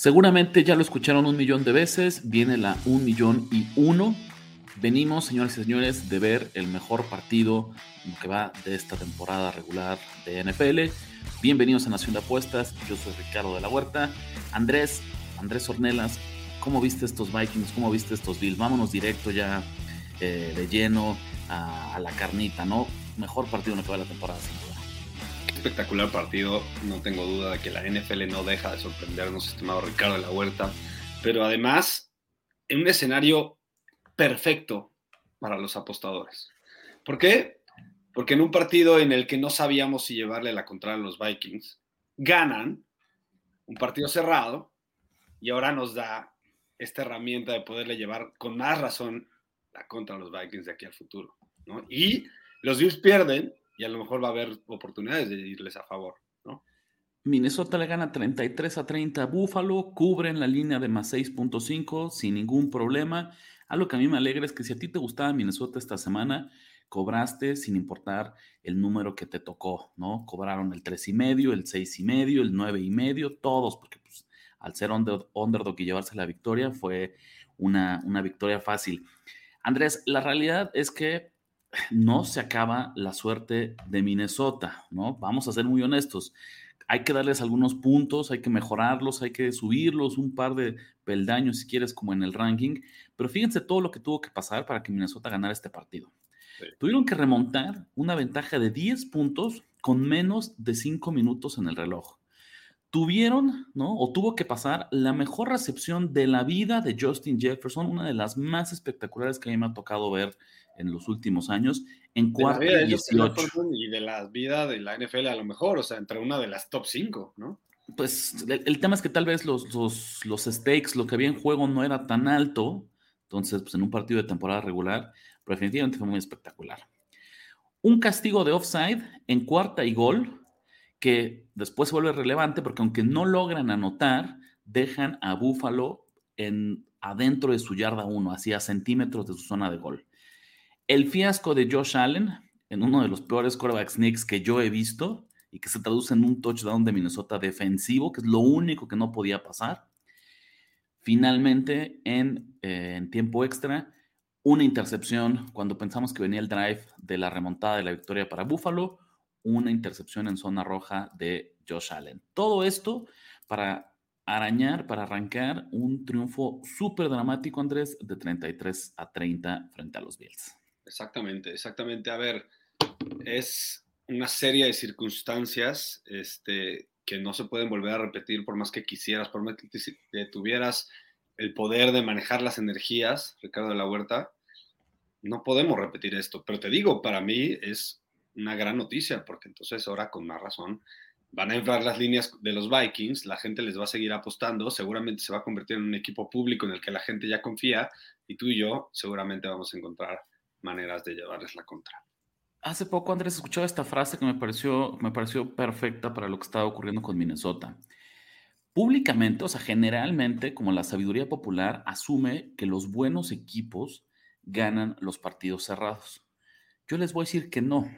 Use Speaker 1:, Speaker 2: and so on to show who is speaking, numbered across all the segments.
Speaker 1: Seguramente ya lo escucharon un millón de veces, viene la un millón y uno. Venimos, señores y señores, de ver el mejor partido que va de esta temporada regular de NFL. Bienvenidos a Nación de Apuestas, yo soy Ricardo de la Huerta. Andrés, Andrés Ornelas, ¿cómo viste estos Vikings? ¿Cómo viste estos Bills? Vámonos directo ya eh, de lleno a, la carnita, ¿no? Mejor partido en lo que va la temporada,
Speaker 2: espectacular partido, no tengo duda de que la NFL no deja de sorprendernos, estimado Ricardo de la Huerta, pero además en un escenario perfecto para los apostadores. ¿Por qué? Porque en un partido en el que no sabíamos si llevarle la contraria a los Vikings, ganan un partido cerrado y ahora nos da esta herramienta de poderle llevar con más razón la contra a los Vikings de aquí al futuro. Y los Bills pierden y a lo mejor va a haber oportunidades de irles a favor, ¿no?
Speaker 1: Minnesota le gana 33 a 30 a Buffalo, cubren la línea de más 6.5 sin ningún problema. Algo que a mí me alegra es que si a ti te gustaba Minnesota esta semana, cobraste sin importar el número que te tocó, ¿no? Cobraron el 3 y medio, el 6 y medio, el 9 y medio, todos, porque pues, al ser underdog y llevarse la victoria fue una, una victoria fácil. Andrés, la realidad es que no se acaba la suerte de Minnesota, ¿no? Vamos a ser muy honestos. Hay que darles algunos puntos, hay que mejorarlos, hay que subirlos un par de peldaños si quieres como en el ranking, pero fíjense todo lo que tuvo que pasar para que Minnesota ganara este partido. Tuvieron que remontar una ventaja de 10 puntos con menos de 5 minutos en el reloj. Tuvieron, ¿no? O tuvo que pasar la mejor recepción de la vida de Justin Jefferson, una de las más espectaculares que a mí me ha tocado ver en los últimos años, en cuarto y 18.
Speaker 2: Y de la vida de la NFL a lo mejor, o sea, entre una de las top 5, ¿no?
Speaker 1: Pues el, tema es que tal vez los, los, los, stakes, lo que había en juego no era tan alto, entonces, pues en un partido de temporada regular, pero definitivamente fue muy espectacular. Un castigo de offside en cuarta y gol, que después se vuelve relevante porque aunque no logran anotar, dejan a Buffalo en, adentro de su yarda 1, así a centímetros de su zona de gol. El fiasco de Josh Allen en uno de los peores quarterback sneaks que yo he visto y que se traduce en un touchdown de Minnesota defensivo, que es lo único que no podía pasar. Finalmente, en, eh, en tiempo extra, una intercepción cuando pensamos que venía el drive de la remontada de la victoria para Buffalo, una intercepción en zona roja de Josh Allen. Todo esto para arañar, para arrancar un triunfo súper dramático, Andrés, de 33 a 30 frente a los Bills.
Speaker 2: Exactamente, exactamente. A ver, es una serie de circunstancias este, que no se pueden volver a repetir por más que quisieras, por más que tuvieras el poder de manejar las energías, Ricardo de la Huerta, no podemos repetir esto. Pero te digo, para mí es una gran noticia, porque entonces ahora con más razón van a inflar las líneas de los Vikings, la gente les va a seguir apostando, seguramente se va a convertir en un equipo público en el que la gente ya confía y tú y yo seguramente vamos a encontrar maneras de llevarles la contra.
Speaker 1: Hace poco, Andrés, escuchaba esta frase que me pareció, me pareció perfecta para lo que estaba ocurriendo con Minnesota. Públicamente, o sea, generalmente, como la sabiduría popular asume que los buenos equipos ganan los partidos cerrados. Yo les voy a decir que no.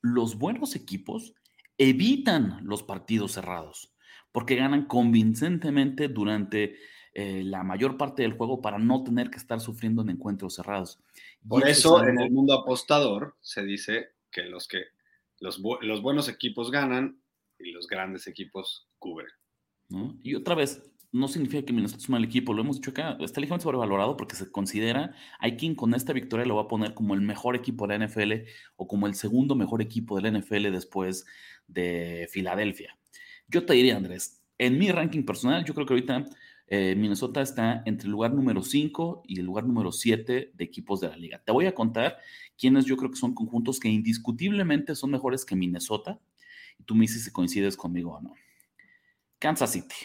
Speaker 1: Los buenos equipos evitan los partidos cerrados porque ganan convincentemente durante eh, la mayor parte del juego para no tener que estar sufriendo en encuentros cerrados.
Speaker 2: Por eso, en el mundo apostador se dice que los que los, los buenos equipos ganan y los grandes equipos cubren.
Speaker 1: Y otra vez, no significa que Minnesota es un mal equipo, lo hemos dicho acá, está ligeramente sobrevalorado porque se considera, hay quien con esta victoria lo va a poner como el mejor equipo de la NFL o como el segundo mejor equipo de la NFL después de Filadelfia. Yo te diría, Andrés, en mi ranking personal, yo creo que ahorita eh, Minnesota está entre el lugar número 5 y el lugar número 7 de equipos de la liga. Te voy a contar quiénes yo creo que son conjuntos que indiscutiblemente son mejores que Minnesota. Y tú me dices si coincides conmigo o no. Kansas City.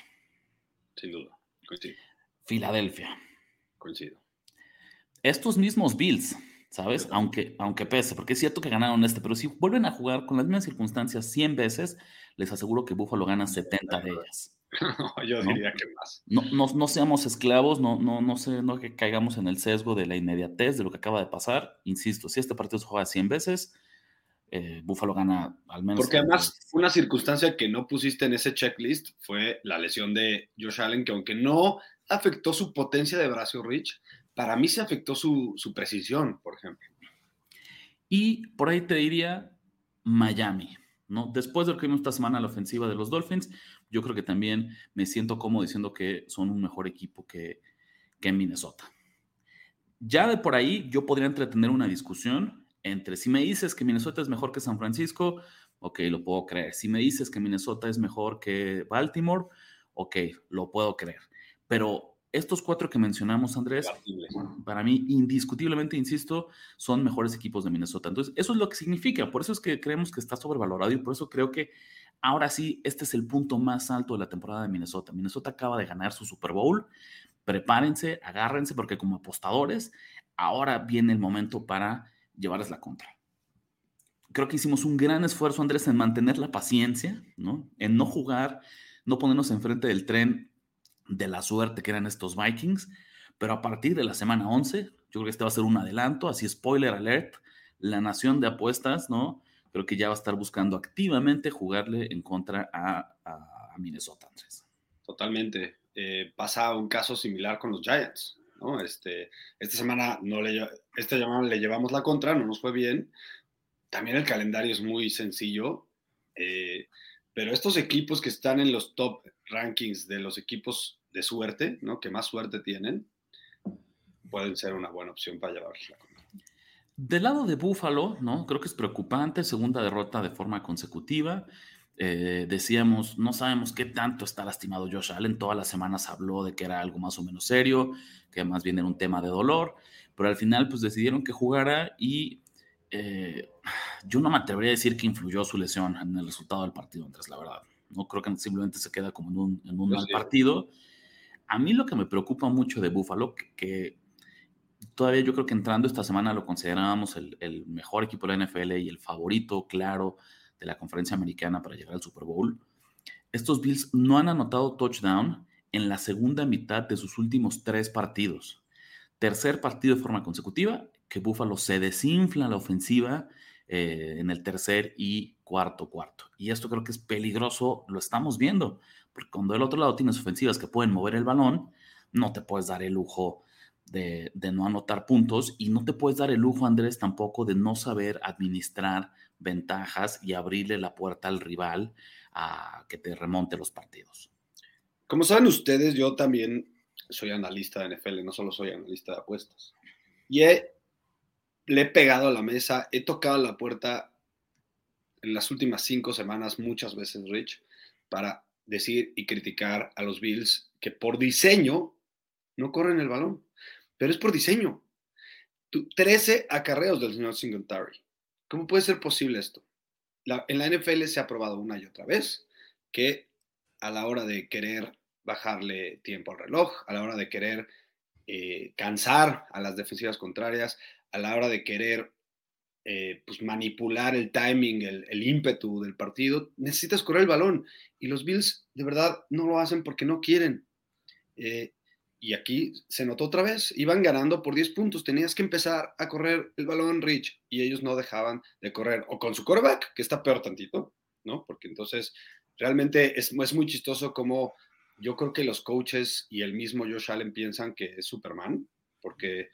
Speaker 2: Sin duda, coincido.
Speaker 1: Filadelfia.
Speaker 2: Coincido.
Speaker 1: Estos mismos Bills, ¿sabes? Aunque, aunque pese, porque es cierto que ganaron este, pero si vuelven a jugar con las mismas circunstancias 100 veces, les aseguro que Buffalo gana 70 de ellas.
Speaker 2: Yo diría que más.
Speaker 1: No, no, seamos esclavos, no, no, no, sé, no que caigamos en el sesgo de la inmediatez de lo que acaba de pasar. Insisto, si este partido se juega 100 veces, eh, Buffalo gana al menos.
Speaker 2: Porque además, una circunstancia que no pusiste en ese checklist fue la lesión de Josh Allen, que aunque no afectó su potencia de brazo Rich, para mí se afectó su, su precisión, por ejemplo.
Speaker 1: Y por ahí te diría Miami. ¿no? Después de lo que vimos esta semana la ofensiva de los Dolphins, yo creo que también me siento cómodo diciendo que son un mejor equipo que, que Minnesota. Ya de por ahí yo podría entretener una discusión entre si me dices que Minnesota es mejor que San Francisco, ok, lo puedo creer. Si me dices que Minnesota es mejor que Baltimore, ok, lo puedo creer. Pero estos cuatro que mencionamos, Andrés, para mí, indiscutiblemente, insisto, son mejores equipos de Minnesota. Entonces, eso es lo que significa. Por eso es que creemos que está sobrevalorado y por eso creo que ahora sí, este es el punto más alto de la temporada de Minnesota. Minnesota acaba de ganar su Super Bowl. Prepárense, agárrense, porque como apostadores, ahora viene el momento para llevarles la contra. Creo que hicimos un gran esfuerzo, Andrés, en mantener la paciencia, ¿no? En no jugar, no ponernos enfrente del tren de la suerte que eran estos Vikings, pero a partir de la semana 11, yo creo que este va a ser un adelanto, así spoiler alert, la nación de apuestas, ¿no? Creo que ya va a estar buscando activamente jugarle en contra a, Minnesota, Andrés.
Speaker 2: Totalmente. Eh, pasa un caso similar con los Giants. Este, esta semana no le, esta llamada le llevamos la contra, no nos fue bien. También el calendario es muy sencillo. Eh, pero estos equipos que están en los top rankings de los equipos de suerte, ¿no? Que más suerte tienen, pueden ser una buena opción para llevarlos la
Speaker 1: Del lado de Buffalo, ¿no? Creo que es preocupante, segunda derrota de forma consecutiva. Eh, decíamos, no sabemos qué tanto está lastimado Josh Allen. Todas las semanas habló de que era algo más o menos serio, que más bien era un tema de dolor, pero al final pues decidieron que jugara y eh, yo no me atrevería a decir que influyó su lesión en el resultado del partido, Andrés, la verdad. No creo que simplemente se queda como en un, mal partido. A mí lo que me preocupa mucho de Buffalo, que, todavía yo creo que entrando esta semana lo considerábamos el, mejor equipo de la NFL y el favorito, claro, de la conferencia americana para llegar al Super Bowl. Estos Bills no han anotado touchdown en la segunda mitad de sus últimos tres partidos. Tercer partido de forma consecutiva que Buffalo se desinfla la ofensiva eh, en el tercer y cuarto cuarto. Y esto creo que es peligroso, lo estamos viendo, porque cuando del otro lado tienes ofensivas que pueden mover el balón, no te puedes dar el lujo de, no anotar puntos y no te puedes dar el lujo, Andrés, tampoco de no saber administrar ventajas y abrirle la puerta al rival a que te remonte los partidos.
Speaker 2: Como saben ustedes, yo también soy analista de NFL, no solo soy analista de apuestas. Y he le he pegado a la mesa, he tocado la puerta en las últimas cinco semanas muchas veces, Rich, para decir y criticar a los Bills que por diseño no corren el balón, pero es por diseño. 13 acarreos del señor Singletary. ¿Cómo puede ser posible esto? en la NFL se ha probado una y otra vez que a la hora de querer bajarle tiempo al reloj, a la hora de querer eh, cansar a las defensivas contrarias, a la hora de querer eh, pues manipular el timing, el, ímpetu del partido, necesitas correr el balón. Y los Bills de verdad no lo hacen porque no quieren. Eh, y aquí se notó otra vez, iban ganando por 10 puntos, tenías que empezar a correr el balón Rich y ellos no dejaban de correr, o con su quarterback, que está peor tantito, ¿no? Porque entonces realmente es, es muy chistoso como yo creo que los coaches y el mismo Josh Allen piensan que es Superman, porque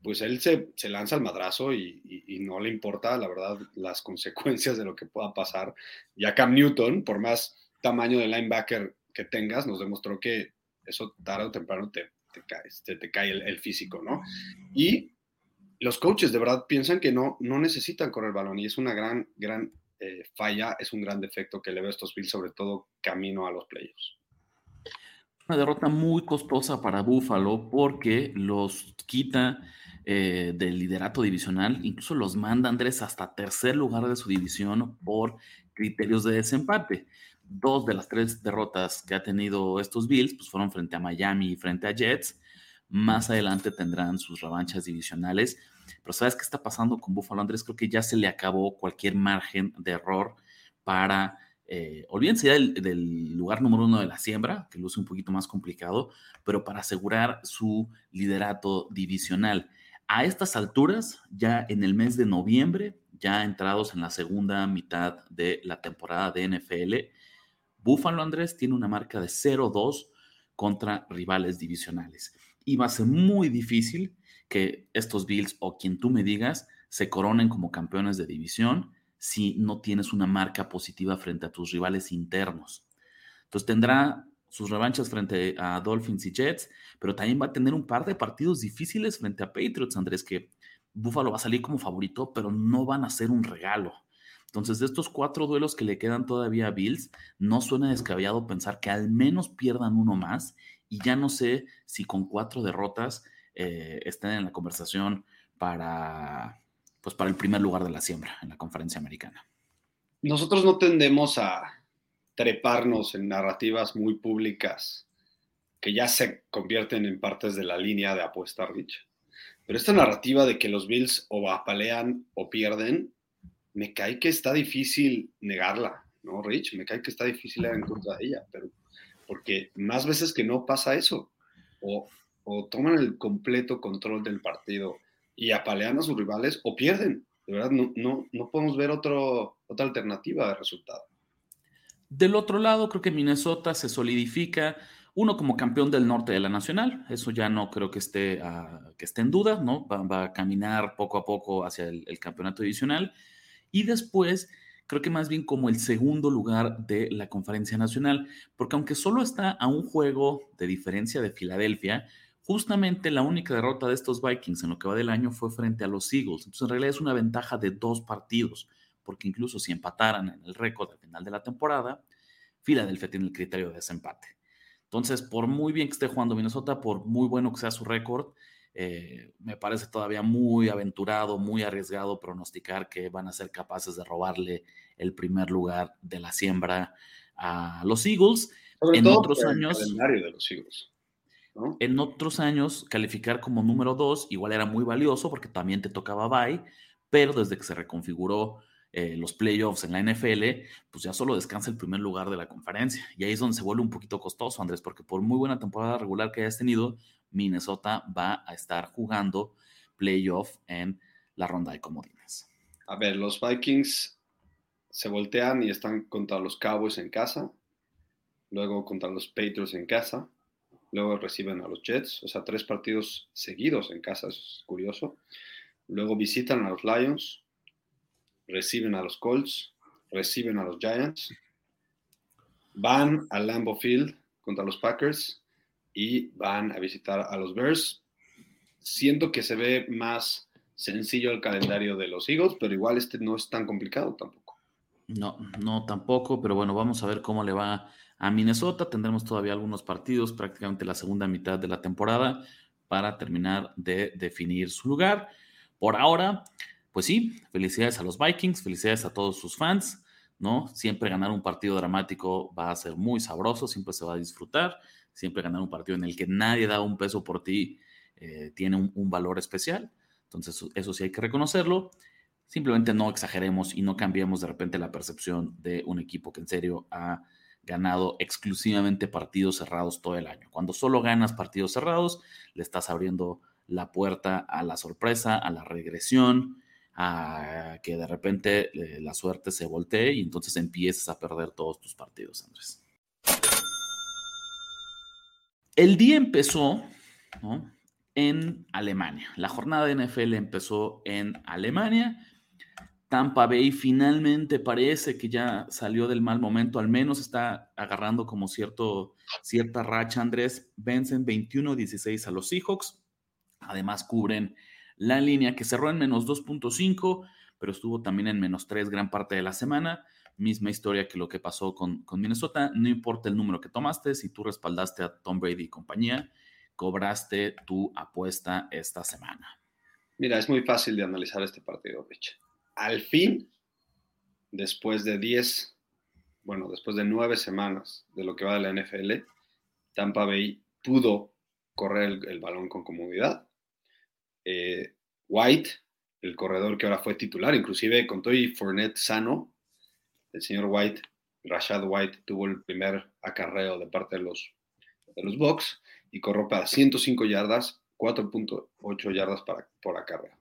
Speaker 2: pues él se, lanza al madrazo y, no le importa, la verdad, las consecuencias de lo que pueda pasar. Ya Cam Newton, por más tamaño de linebacker que tengas, nos demostró que eso tarde o temprano te, te, te, cae el, físico, ¿no? Y los coaches de verdad piensan que no, no necesitan correr el balón y es una gran, gran eh, falla, es un gran defecto que le veo a estos Bills, sobre todo camino a los playoffs.
Speaker 1: una derrota muy costosa para Buffalo porque los quita eh, del liderato divisional, incluso los manda Andrés hasta tercer lugar de su división por criterios de desempate. Dos de las tres derrotas que ha tenido estos Bills pues fueron frente a Miami y frente a Jets. Más adelante tendrán sus revanchas divisionales. Pero ¿sabes qué está pasando con Buffalo Andrés? Creo que ya se le acabó cualquier margen de error para eh, olvídense ya del, lugar número uno de la siembra, que luce un poquito más complicado, pero para asegurar su liderato divisional. A estas alturas, ya en el mes de noviembre, ya entrados en la segunda mitad de la temporada de NFL, Buffalo Andrés tiene una marca de 0-2 contra rivales divisionales. Y va a ser muy difícil que estos Bills o quien tú me digas se coronen como campeones de división si no tienes una marca positiva frente a tus rivales internos. Entonces tendrá sus revanchas frente a Dolphins y Jets, pero también va a tener un par de partidos difíciles frente a Patriots, Andrés, que Buffalo va a salir como favorito, pero no van a ser un regalo. Entonces, de estos cuatro duelos que le quedan todavía a Bills, no suena descabellado pensar que al menos pierdan uno más y ya no sé si con cuatro derrotas eh, estén en la conversación para, pues para el primer lugar de la siembra en la conferencia americana.
Speaker 2: Nosotros no tendemos a treparnos en narrativas muy públicas que ya se convierten en partes de la línea de apuesta, Rich. Pero esta narrativa de que los Bills o apalean o pierden, me cae que está difícil negarla, ¿no, Rich? Me cae que está difícil ir en contra de ella, pero porque más veces que no pasa eso, o, o toman el completo control del partido y apalean a sus rivales o pierden. De verdad, no, no, no podemos ver otro, otra alternativa de resultado.
Speaker 1: Del otro lado, creo que Minnesota se solidifica, uno como campeón del norte de la nacional, eso ya no creo que esté, uh, que esté en duda, ¿no? Va, a caminar poco a poco hacia el, el, campeonato divisional. Y después, creo que más bien como el segundo lugar de la conferencia nacional, porque aunque solo está a un juego de diferencia de Filadelfia, Justamente la única derrota de estos Vikings en lo que va del año fue frente a los Eagles. Entonces, en realidad es una ventaja de dos partidos, porque incluso si empataran en el récord al final de la temporada, Filadelfia tiene el criterio de desempate. Entonces, por muy bien que esté jugando Minnesota, por muy bueno que sea su récord, eh, me parece todavía muy aventurado, muy arriesgado pronosticar que van a ser capaces de robarle el primer lugar de la siembra a los Eagles.
Speaker 2: en otros años. El calendario de los Eagles.
Speaker 1: En otros años, calificar como número dos igual era muy valioso porque también te tocaba bye, pero desde que se reconfiguró eh, los playoffs en la NFL, pues ya solo descansa el primer lugar de la conferencia. Y ahí es donde se vuelve un poquito costoso, Andrés, porque por muy buena temporada regular que hayas tenido, Minnesota va a estar jugando playoff en la ronda de comodines.
Speaker 2: A ver, los Vikings se voltean y están contra los Cowboys en casa, luego contra los Patriots en casa, luego reciben a los Jets, o sea, tres partidos seguidos en casa, es curioso. Luego visitan a los Lions, reciben a los Colts, reciben a los Giants, van al Lambeau Field contra los Packers y van a visitar a los Bears. Siento que se ve más sencillo el calendario de los Eagles, pero igual este no es tan complicado tampoco.
Speaker 1: No, no tampoco, pero bueno, vamos a ver cómo le va a Minnesota. Tendremos todavía algunos partidos, prácticamente la segunda mitad de la temporada, para terminar de definir su lugar. Por ahora, pues sí, felicidades a los Vikings, felicidades a todos sus fans, ¿no? Siempre ganar un partido dramático va a ser muy sabroso, siempre se va a disfrutar, siempre ganar un partido en el que nadie da un peso por ti eh, tiene un, valor especial. Entonces, eso sí hay que reconocerlo. Simplemente no exageremos y no cambiemos de repente la percepción de un equipo que en serio ha ganado exclusivamente partidos cerrados todo el año. Cuando solo ganas partidos cerrados, le estás abriendo la puerta a la sorpresa, a la regresión, a que de repente eh, la suerte se voltee y entonces empieces a perder todos tus partidos, Andrés. El día empezó en Alemania. La jornada de NFL empezó en Alemania Tampa Bay finalmente parece que ya salió del mal momento, al menos está agarrando como cierto, cierta racha. Andrés vencen 21-16 a los Seahawks. Además cubren la línea que cerró en menos 2.5, pero estuvo también en menos 3 gran parte de la semana. Misma historia que lo que pasó con, con, Minnesota. No importa el número que tomaste, si tú respaldaste a Tom Brady y compañía, cobraste tu apuesta esta semana.
Speaker 2: Mira, es muy fácil de analizar este partido, Rich. Al fin, después de 10, bueno, después de 9 semanas de lo que va de la NFL, Tampa Bay pudo correr el, balón con comodidad. Eh, White, el corredor que ahora fue titular, inclusive con Toy Fournette sano, el señor White, Rashad White, tuvo el primer acarreo de parte de los, de los Bucks y corrió para 105 yardas, 4.8 yardas para, por acarreo.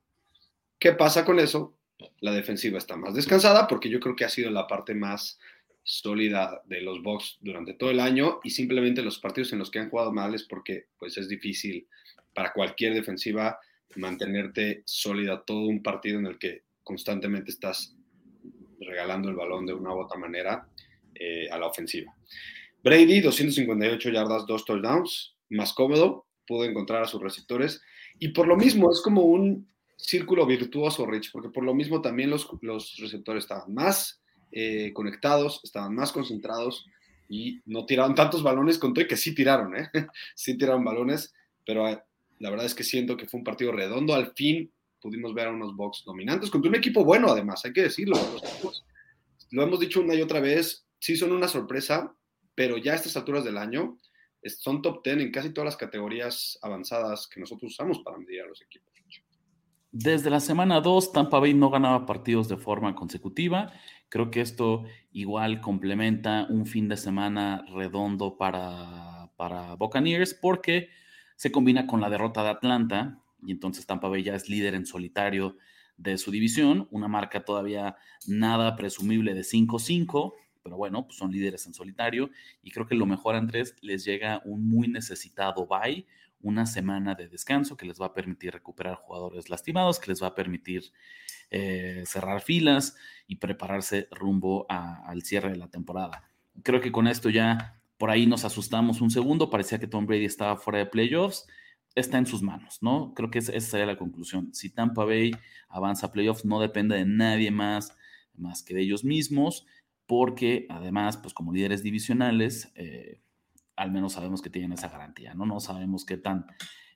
Speaker 2: ¿Qué pasa con eso? La defensiva está más descansada porque yo creo que ha sido la parte más sólida de los Bucks durante todo el año y simplemente los partidos en los que han jugado mal es porque pues es difícil para cualquier defensiva mantenerte sólida todo un partido en el que constantemente estás regalando el balón de una u otra manera eh, a la ofensiva. Brady, 258 yardas, dos touchdowns, más cómodo, pudo encontrar a sus receptores y por lo mismo es como un círculo virtuoso, Rich, porque por lo mismo también los, los receptores estaban más eh, conectados, estaban más concentrados y no tiraron tantos balones, con todo que sí tiraron, ¿eh? sí tiraron balones, pero eh, la verdad es que siento que fue un partido redondo. Al fin pudimos ver a unos Bucks dominantes, contra un equipo bueno además, hay que decirlo. lo hemos dicho una y otra vez, sí son una sorpresa, pero ya a estas alturas del año son top 10 en casi todas las categorías avanzadas que nosotros usamos para medir a los equipos.
Speaker 1: Desde la semana 2, Tampa Bay no ganaba partidos de forma consecutiva. Creo que esto igual complementa un fin de semana redondo para, para Buccaneers porque se combina con la derrota de Atlanta y entonces Tampa Bay ya es líder en solitario de su división, una marca todavía nada presumible de 5-5, pero bueno, pues son líderes en solitario y creo que lo mejor, Andrés, les llega un muy necesitado bye, una semana de descanso que les va a permitir recuperar jugadores lastimados, que les va a permitir eh, cerrar filas y prepararse rumbo al cierre de la temporada. Creo que con esto ya por ahí nos asustamos un segundo, parecía que Tom Brady estaba fuera de playoffs, está en sus manos, ¿no? Creo que esa sería la conclusión. Si Tampa Bay avanza a playoffs, no depende de nadie más, más que de ellos mismos porque además, pues como líderes divisionales, eh, al menos sabemos que tienen esa garantía, ¿no? No sabemos qué tan,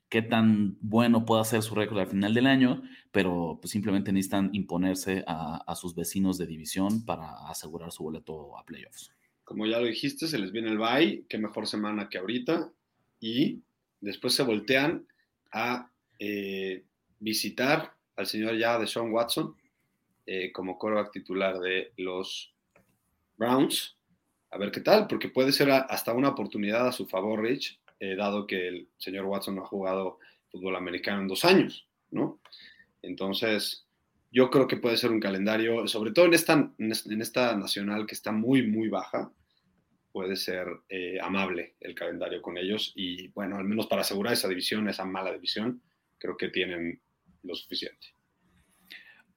Speaker 1: qué tan bueno pueda ser su récord al final del año, pero pues simplemente necesitan imponerse a, sus vecinos de división para asegurar su boleto a playoffs.
Speaker 2: Como ya lo dijiste, se les viene el bye, qué mejor semana que ahorita, y después se voltean a eh, visitar al señor ya de Sean Watson eh, como coreback titular de los Browns. A ver qué tal, porque puede ser hasta una oportunidad a su favor, Rich, eh, dado que el señor Watson no ha jugado fútbol americano en dos años, ¿no? Entonces, yo creo que puede ser un calendario, sobre todo en esta, en esta nacional que está muy, muy baja, puede ser eh, amable el calendario con ellos y, bueno, al menos para asegurar esa división, esa mala división, creo que tienen lo suficiente.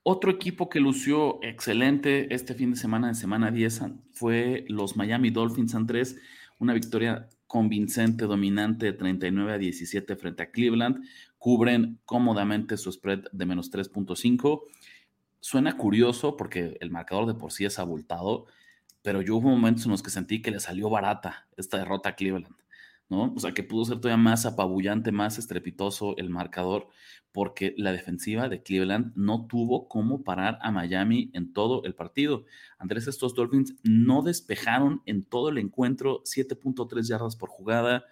Speaker 1: Otro equipo que lució excelente este fin de semana, en semana 10, fue los Miami Dolphins, Andrés. Una victoria convincente, dominante de 39 a 17 frente a Cleveland. Cubren cómodamente su spread de menos 3.5. Suena curioso porque el marcador de por sí es abultado, pero yo hubo momentos en los que sentí que le salió barata esta derrota a Cleveland. ¿no? O sea, que pudo ser todavía más apabullante, más estrepitoso el marcador, porque la defensiva de Cleveland no tuvo cómo parar a Miami en todo el partido. Andrés, estos Dolphins no despejaron en todo el encuentro 7.3 yardas por jugada.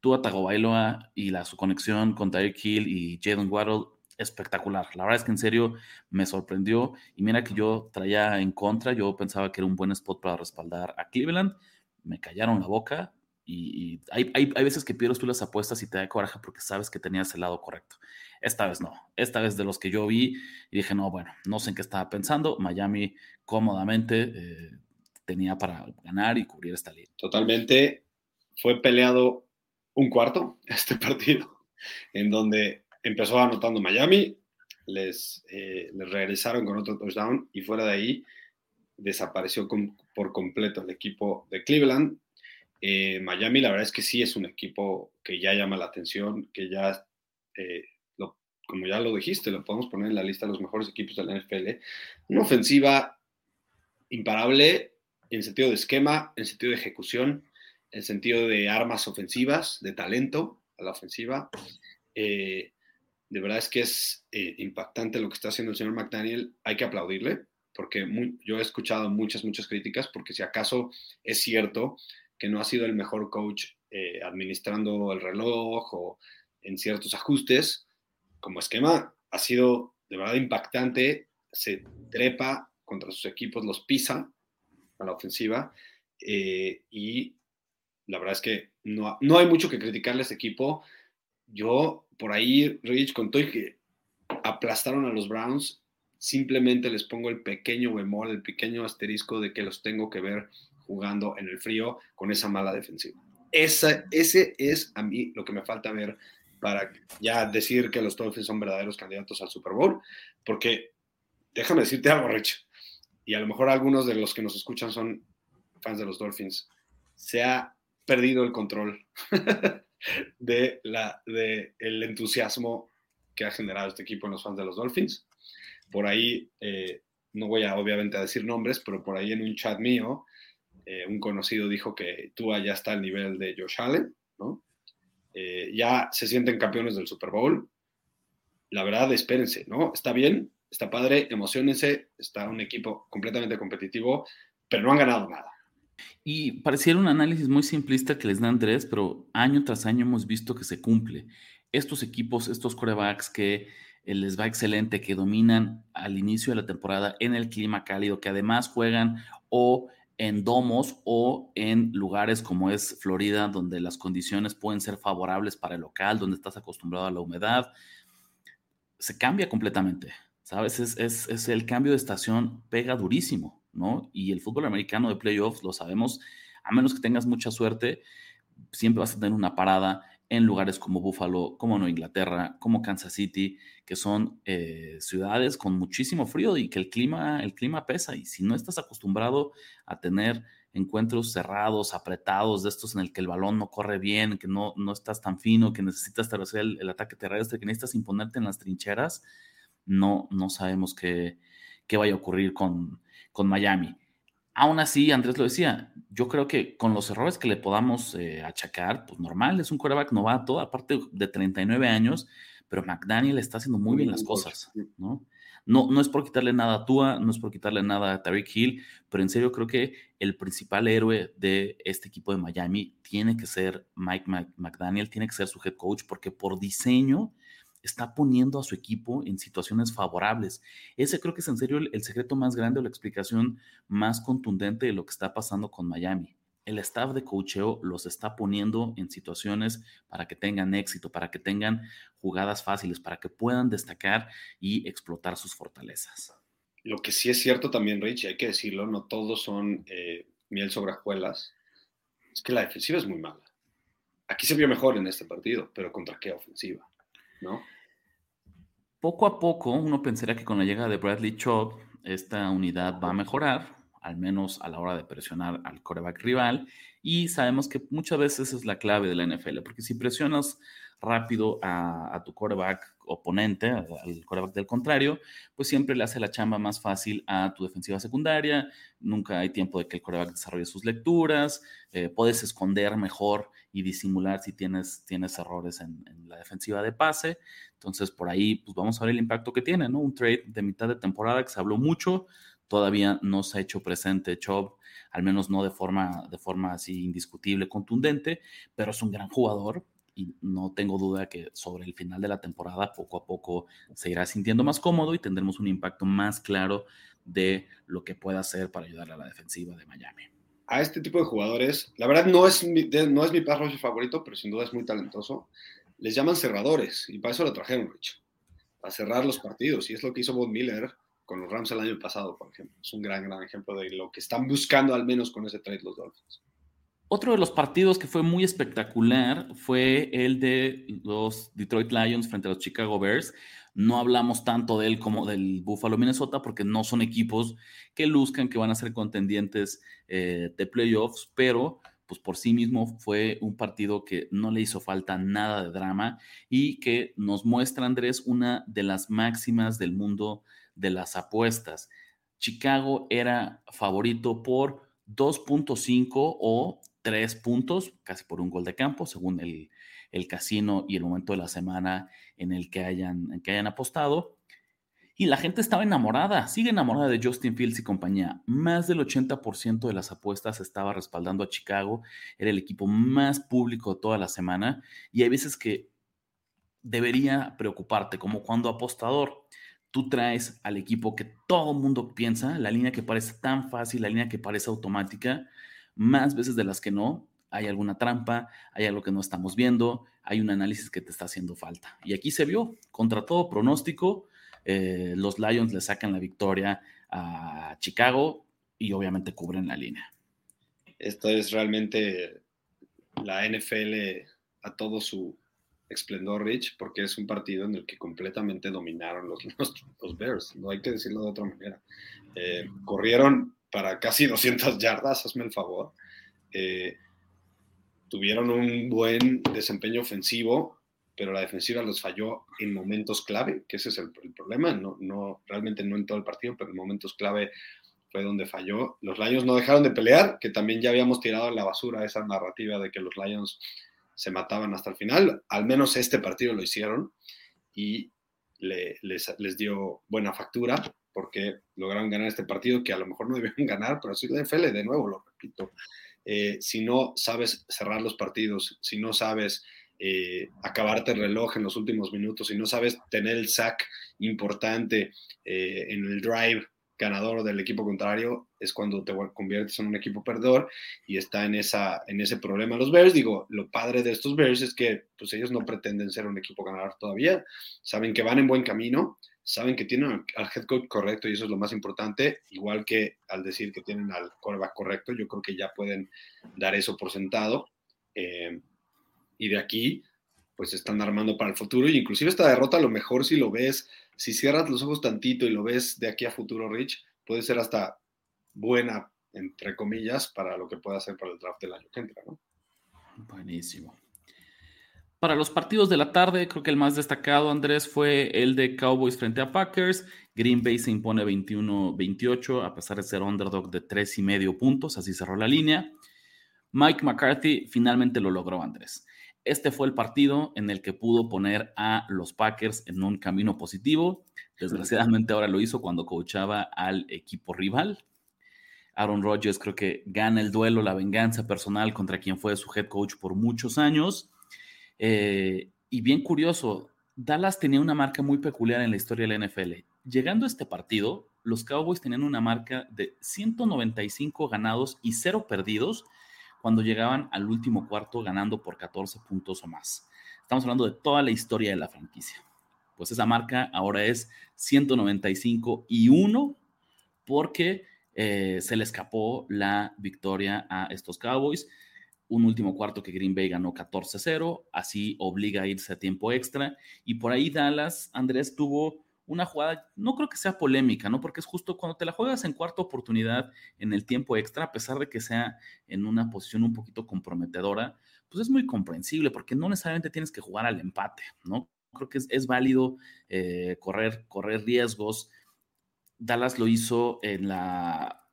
Speaker 1: Tua Tagovailoa y la, su conexión con Tyreek Hill y Jalen Waddle espectacular. La verdad es que en serio me sorprendió y mira que yo traía en contra, yo pensaba que era un buen spot para respaldar a Cleveland. Me callaron la boca, y, hay, hay, hay, veces que pierdes tú las apuestas y te da coraje porque sabes que tenías el lado correcto. Esta vez no. Esta vez de los que yo vi y dije, no, bueno, no sé en qué estaba pensando. Miami cómodamente eh, tenía para ganar y cubrir esta liga.
Speaker 2: Totalmente. Fue peleado un cuarto este partido, en donde empezó anotando Miami, les, eh, les regresaron con otro touchdown y fuera de ahí desapareció por completo el equipo de Cleveland eh, Miami, la verdad es que sí es un equipo que ya llama la atención, que ya, eh, como ya lo dijiste, lo podemos poner en la lista de los mejores equipos de la NFL. Una ofensiva imparable en sentido de esquema, en sentido de ejecución, en sentido de armas ofensivas, de talento a la ofensiva. Eh, de verdad es que es eh, impactante lo que está haciendo el señor McDaniel. Hay que aplaudirle, porque yo he escuchado muchas, muchas críticas, porque si acaso es cierto que no ha sido el mejor coach eh, administrando el reloj o en ciertos ajustes, como esquema ha sido de verdad impactante, se trepa contra sus equipos, los pisa a la ofensiva eh, y la verdad es que no, no hay mucho que criticarle a este equipo. Yo por ahí, Rich, contó que aplastaron a los Browns, simplemente les pongo el pequeño bemol, el pequeño asterisco de que los tengo que ver jugando en el frío con esa mala defensiva. Esa, ese es a mí lo que me falta ver para ya decir que los Dolphins son verdaderos candidatos al Super Bowl, porque déjame decirte algo, Rich, y a lo mejor algunos de los que nos escuchan son fans de los Dolphins, se ha perdido el control de, la, de el entusiasmo que ha generado este equipo en los fans de los Dolphins. Por ahí, eh, no voy a obviamente a decir nombres, pero por ahí en un chat mío, eh, un conocido dijo que Tua ya está al nivel de Josh Allen, ¿no? Eh, ya se sienten campeones del Super Bowl. La verdad, espérense, ¿no? Está bien, está padre, emocionense, está un equipo completamente competitivo, pero no han ganado nada.
Speaker 1: Y pareciera un análisis muy simplista que les da Andrés, pero año tras año hemos visto que se cumple. Estos equipos, estos corebacks que eh, les va excelente, que dominan al inicio de la temporada en el clima cálido, que además juegan o en domos o en lugares como es Florida, donde las condiciones pueden ser favorables para el local, donde estás acostumbrado a la humedad, se cambia completamente, ¿sabes? Es, es el cambio de estación, pega durísimo. ¿No? Y el fútbol americano de playoffs, lo sabemos, a menos que tengas mucha suerte, siempre vas a tener una parada en lugares como Buffalo, como Nueva Inglaterra, como Kansas City, que son eh, ciudades con muchísimo frío y que el clima, el clima pesa. Y si no estás acostumbrado a tener encuentros cerrados, apretados, de estos en el que el balón no corre bien, que no, no estás tan fino, que necesitas establecer el, el ataque terrestre, que necesitas imponerte en las trincheras, no, no sabemos qué, qué vaya a ocurrir con, con Miami. Aún así, Andrés lo decía, yo creo que con los errores que le podamos eh, achacar, pues normal, es un quarterback novato, aparte de 39 años, pero McDaniel está haciendo muy bien las cosas, ¿no? No, no es por quitarle nada a Tua, no es por quitarle nada a Tariq Hill, pero en serio creo que el principal héroe de este equipo de Miami tiene que ser Mike McDaniel, tiene que ser su head coach, porque por diseño está poniendo a su equipo en situaciones favorables. Ese creo que es en serio el, secreto más grande o la explicación más contundente de lo que está pasando con Miami. El staff de coacheo los está poniendo en situaciones para que tengan éxito, para que tengan jugadas fáciles, para que puedan destacar y explotar sus fortalezas.
Speaker 2: Lo que sí es cierto también, Rich, hay que decirlo, no todos son eh, miel sobre hojuelas, es que la defensiva es muy mala. Aquí se vio mejor en este partido, pero ¿contra qué ofensiva? ¿No?
Speaker 1: Poco a poco uno pensaría que con la llegada de Bradley Chubb esta unidad va a mejorar, al menos a la hora de presionar al coreback rival, y sabemos que muchas veces es la clave de la NFL, porque si presionas rápido a, tu coreback oponente, al coreback del contrario, pues siempre le hace la chamba más fácil a tu defensiva secundaria, nunca hay tiempo de que el coreback desarrolle sus lecturas, eh, puedes esconder mejor y disimular si tienes, tienes errores en, la defensiva de pase. Entonces, por ahí, pues vamos a ver el impacto que tiene, ¿no? Un trade de mitad de temporada que se habló mucho, todavía no se ha hecho presente Chubb, al menos no de forma, de forma así indiscutible, contundente, pero es un gran jugador, y no tengo duda que sobre el final de la temporada poco a poco se irá sintiendo más cómodo y tendremos un impacto más claro de lo que pueda hacer para ayudar a la defensiva de Miami.
Speaker 2: A este tipo de jugadores, la verdad no es mi, no es mi pass favorito, pero sin duda es muy talentoso. Les llaman cerradores y para eso lo trajeron, Rich, a cerrar los partidos. Y es lo que hizo Bob Miller con los Rams el año pasado, por ejemplo. Es un gran, gran ejemplo de lo que están buscando al menos con ese trade los Dolphins.
Speaker 1: Otro de los partidos que fue muy espectacular fue el de los Detroit Lions frente a los Chicago Bears. No hablamos tanto de él como del Buffalo Minnesota porque no son equipos que luzcan que van a ser contendientes eh, de playoffs, pero pues por sí mismo fue un partido que no le hizo falta nada de drama y que nos muestra, Andrés, una de las máximas del mundo de las apuestas. Chicago era favorito por 2.5 o 3 puntos, casi por un gol de campo, según el, casino y el momento de la semana en el que hayan, que hayan apostado. Y la gente estaba enamorada, sigue enamorada de Justin Fields y compañía. Más del 80% de las apuestas estaba respaldando a Chicago. Era el equipo más público de toda la semana. Y hay veces que debería preocuparte, como cuando apostador tú traes al equipo que todo el mundo piensa, la línea que parece tan fácil, la línea que parece automática, más veces de las que no, hay alguna trampa, hay algo que no estamos viendo, hay un análisis que te está haciendo falta. Y aquí se vio, contra todo pronóstico, eh, los Lions le sacan la victoria a Chicago y obviamente cubren la línea.
Speaker 2: Esto es realmente la NFL a todo su esplendor Rich, porque es un partido en el que completamente dominaron los, los, Bears, no hay que decirlo de otra manera. Eh, corrieron para casi 200 yardas, hazme el favor. Eh, tuvieron un buen desempeño ofensivo, pero la defensiva los falló en momentos clave, que ese es el, problema, no, no, realmente no en todo el partido, pero en momentos clave fue donde falló. Los Lions no dejaron de pelear, que también ya habíamos tirado a la basura esa narrativa de que los Lions se mataban hasta el final, al menos este partido lo hicieron y les, les dio buena factura porque lograron ganar este partido que a lo mejor no debieron ganar, pero así la NFL, de nuevo lo repito. Eh, si no sabes cerrar los partidos, si no sabes eh, acabarte el reloj en los últimos minutos, si no sabes tener el sack importante eh, en el drive ganador del equipo contrario, es cuando te conviertes en un equipo perdedor y está en, esa, en ese problema los Bears. Digo, lo padre de estos Bears es que pues ellos no pretenden ser un equipo ganador todavía, saben que van en buen camino, saben que tienen al head coach correcto y eso es lo más importante, igual que al decir que tienen al quarterback correcto, yo creo que ya pueden dar eso por sentado. Eh, y de aquí, pues están armando para el futuro. Y inclusive esta derrota, a lo mejor si lo ves, si cierras los ojos tantito y lo ves de aquí a futuro, Rich, puede ser hasta buena, entre comillas, para lo que pueda hacer para el draft del año que entra, ¿no?
Speaker 1: Buenísimo. Para los partidos de la tarde, creo que el más destacado, Andrés, fue el de Cowboys frente a Packers. Green Bay se impone 21-28, a pesar de ser underdog de tres y medio puntos, así cerró la línea. Mike McCarthy finalmente lo logró, Andrés. Este fue el partido en el que pudo poner a los Packers en un camino positivo. Desgraciadamente ahora lo hizo cuando coachaba al equipo rival. Aaron Rodgers creo que gana el duelo, la venganza personal contra quien fue su head coach por muchos años eh, y bien curioso, Dallas tenía una marca muy peculiar en la historia de la NFL. Llegando a este partido, los Cowboys tenían una marca de 195 ganados y 0 perdidos cuando llegaban al último cuarto ganando por 14 puntos o más. Estamos hablando de toda la historia de la franquicia. Pues esa marca ahora es 195 y 1 porque eh, se le escapó la victoria a estos Cowboys un último cuarto que Green Bay ganó 14-0, así obliga a irse a tiempo extra. Y por ahí Dallas, Andrés, tuvo una jugada, no creo que sea polémica, ¿no? Porque es justo cuando te la juegas en cuarta oportunidad en el tiempo extra, a pesar de que sea en una posición un poquito comprometedora, pues es muy comprensible, porque no necesariamente tienes que jugar al empate, ¿no? Creo que es, válido eh, correr, correr riesgos. Dallas lo hizo en la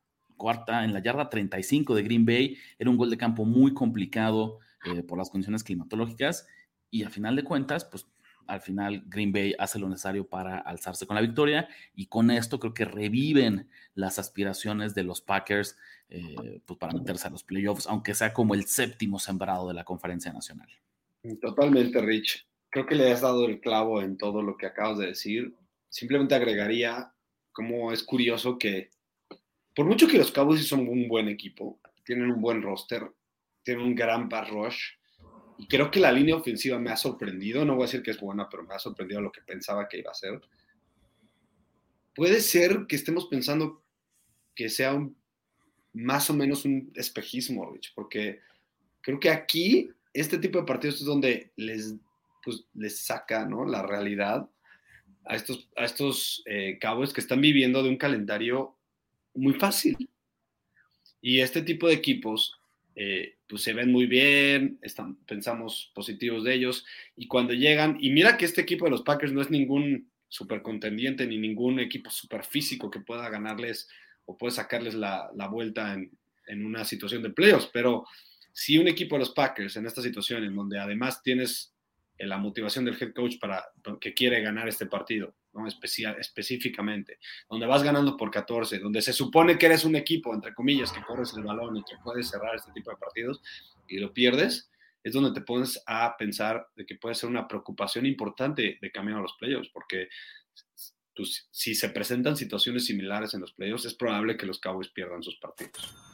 Speaker 1: cuarta, en la yarda 35 de Green Bay. Era un gol de campo muy complicado eh, por las condiciones climatológicas y a final de cuentas, pues al final Green Bay hace lo necesario para alzarse con la victoria y con esto creo que reviven las aspiraciones de los Packers eh, pues para meterse a los playoffs, aunque sea como el séptimo sembrado de la conferencia nacional.
Speaker 2: Totalmente, Rich. Creo que le has dado el clavo en todo lo que acabas de decir. Simplemente agregaría como es curioso que por mucho que los Cowboys son un buen equipo, tienen un buen roster, tienen un gran pass rush, y creo que la línea ofensiva me ha sorprendido, no voy a decir que es buena, pero me ha sorprendido lo que pensaba que iba a ser. Puede ser que estemos pensando que sea más o menos un espejismo, Rich, porque creo que aquí este tipo de partidos es donde les, pues, les saca ¿no? la realidad a estos, a estos eh, Cowboys que están viviendo de un calendario muy fácil. Y este tipo de equipos, eh, pues se ven muy bien, están, pensamos positivos de ellos, y cuando llegan, y mira que este equipo de los Packers no es ningún super contendiente ni ningún equipo super físico que pueda ganarles o pueda sacarles la, vuelta en, en, una situación de playoffs. Pero si un equipo de los Packers en esta situación, en donde además tienes la motivación del head coach para que quiere ganar este partido, ¿no? Especial, específicamente, donde vas ganando por 14, donde se supone que eres un equipo, entre comillas, que corres el balón y que puedes cerrar este tipo de partidos y lo pierdes, es donde te pones a pensar de que puede ser una preocupación importante de camino a los playoffs, porque pues, si se presentan situaciones similares en los playoffs, es probable que los Cowboys pierdan sus partidos.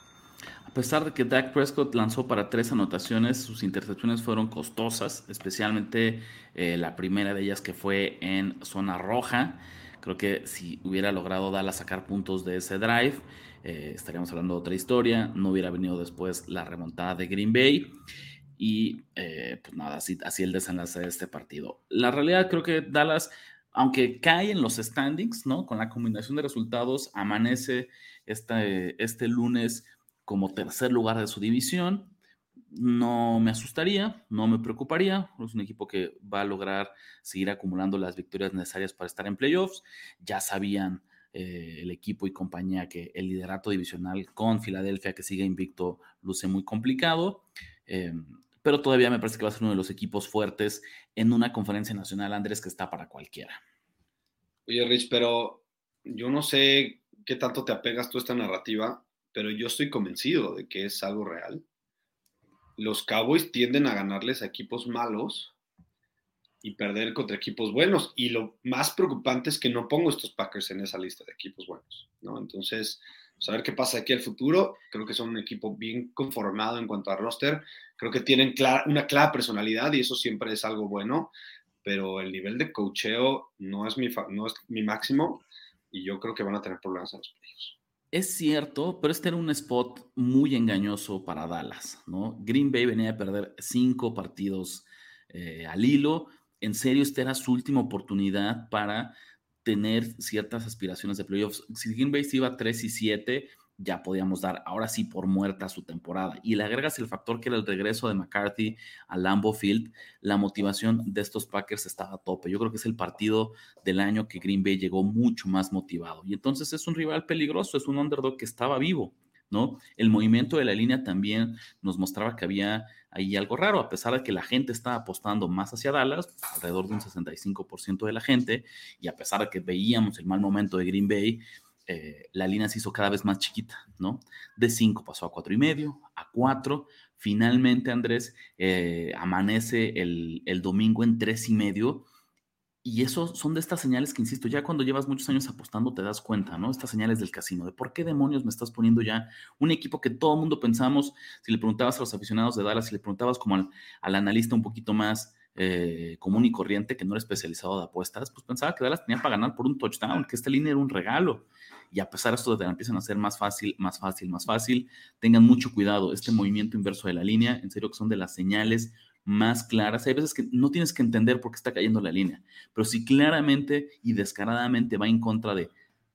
Speaker 1: A pesar de que Dak Prescott lanzó para tres anotaciones, sus intercepciones fueron costosas, especialmente eh, la primera de ellas que fue en zona roja. Creo que si hubiera logrado Dallas sacar puntos de ese drive, eh, estaríamos hablando de otra historia. No hubiera venido después la remontada de Green Bay. Y eh, pues nada, así, así el desenlace de este partido. La realidad creo que Dallas, aunque cae en los standings, ¿no? Con la combinación de resultados, amanece este, este lunes como tercer lugar de su división. No me asustaría, no me preocuparía. Es un equipo que va a lograr seguir acumulando las victorias necesarias para estar en playoffs. Ya sabían eh, el equipo y compañía que el liderato divisional con Filadelfia, que sigue invicto, luce muy complicado. Em, pero todavía me parece que va a ser uno de los equipos fuertes en una conferencia nacional, Andrés, que está para cualquiera.
Speaker 2: Oye, Rich, pero yo no sé qué tanto te apegas tú a esta narrativa, pero yo estoy convencido de que es algo real. Los Cowboys tienden a ganarles a equipos malos y perder contra equipos buenos. Y lo más preocupante es que no pongo estos Packers en esa lista de equipos buenos, ¿no? Entonces, a ver qué pasa aquí al futuro. Creo que son un equipo bien conformado en cuanto a roster. Creo que tienen una clara personalidad y eso siempre es algo bueno, pero el nivel de cocheo no no es mi máximo y yo creo que van a tener problemas en los playoffs.
Speaker 1: Es cierto, pero este era un spot muy engañoso para Dallas, ¿no? Green Bay venía a perder cinco partidos eh, al hilo. En serio, esta era su última oportunidad para tener ciertas aspiraciones de playoffs. Si Green Bay se iba 3 y 7, ya podíamos dar ahora sí por muerta su temporada. Y le agregas el factor que era el regreso de McCarthy a Lambeau Field, la motivación de estos Packers estaba a tope. Yo creo que es el partido del año que Green Bay llegó mucho más motivado. Y entonces es un rival peligroso, es un underdog que estaba vivo, ¿no? El movimiento de la línea también nos mostraba que había ahí algo raro, a pesar de que la gente estaba apostando más hacia Dallas, alrededor de un 65% de la gente, y a pesar de que veíamos el mal momento de Green Bay, eh, la línea se hizo cada vez más chiquita, ¿no? De 5 pasó a cuatro y medio, a 4. Finalmente, Andrés, eh, amanece el, domingo en tres y medio. Y eso son de estas señales que, insisto, ya cuando llevas muchos años apostando te das cuenta, ¿no? Estas señales del casino, de por qué demonios me estás poniendo ya un equipo que todo el mundo pensamos, si le preguntabas a los aficionados de Dallas, si le preguntabas como al, analista un poquito más eh, común y corriente, que no era especializado de apuestas, pues pensaba que Dallas tenía para ganar por un touchdown, que esta línea era un regalo y a pesar de esto de la empiezan a hacer más fácil, más fácil, más fácil, tengan mucho cuidado. Este movimiento inverso de la línea, en serio que son de las señales más claras. Hay veces que no tienes que entender por qué está cayendo la línea, pero si claramente y descaradamente va en contra de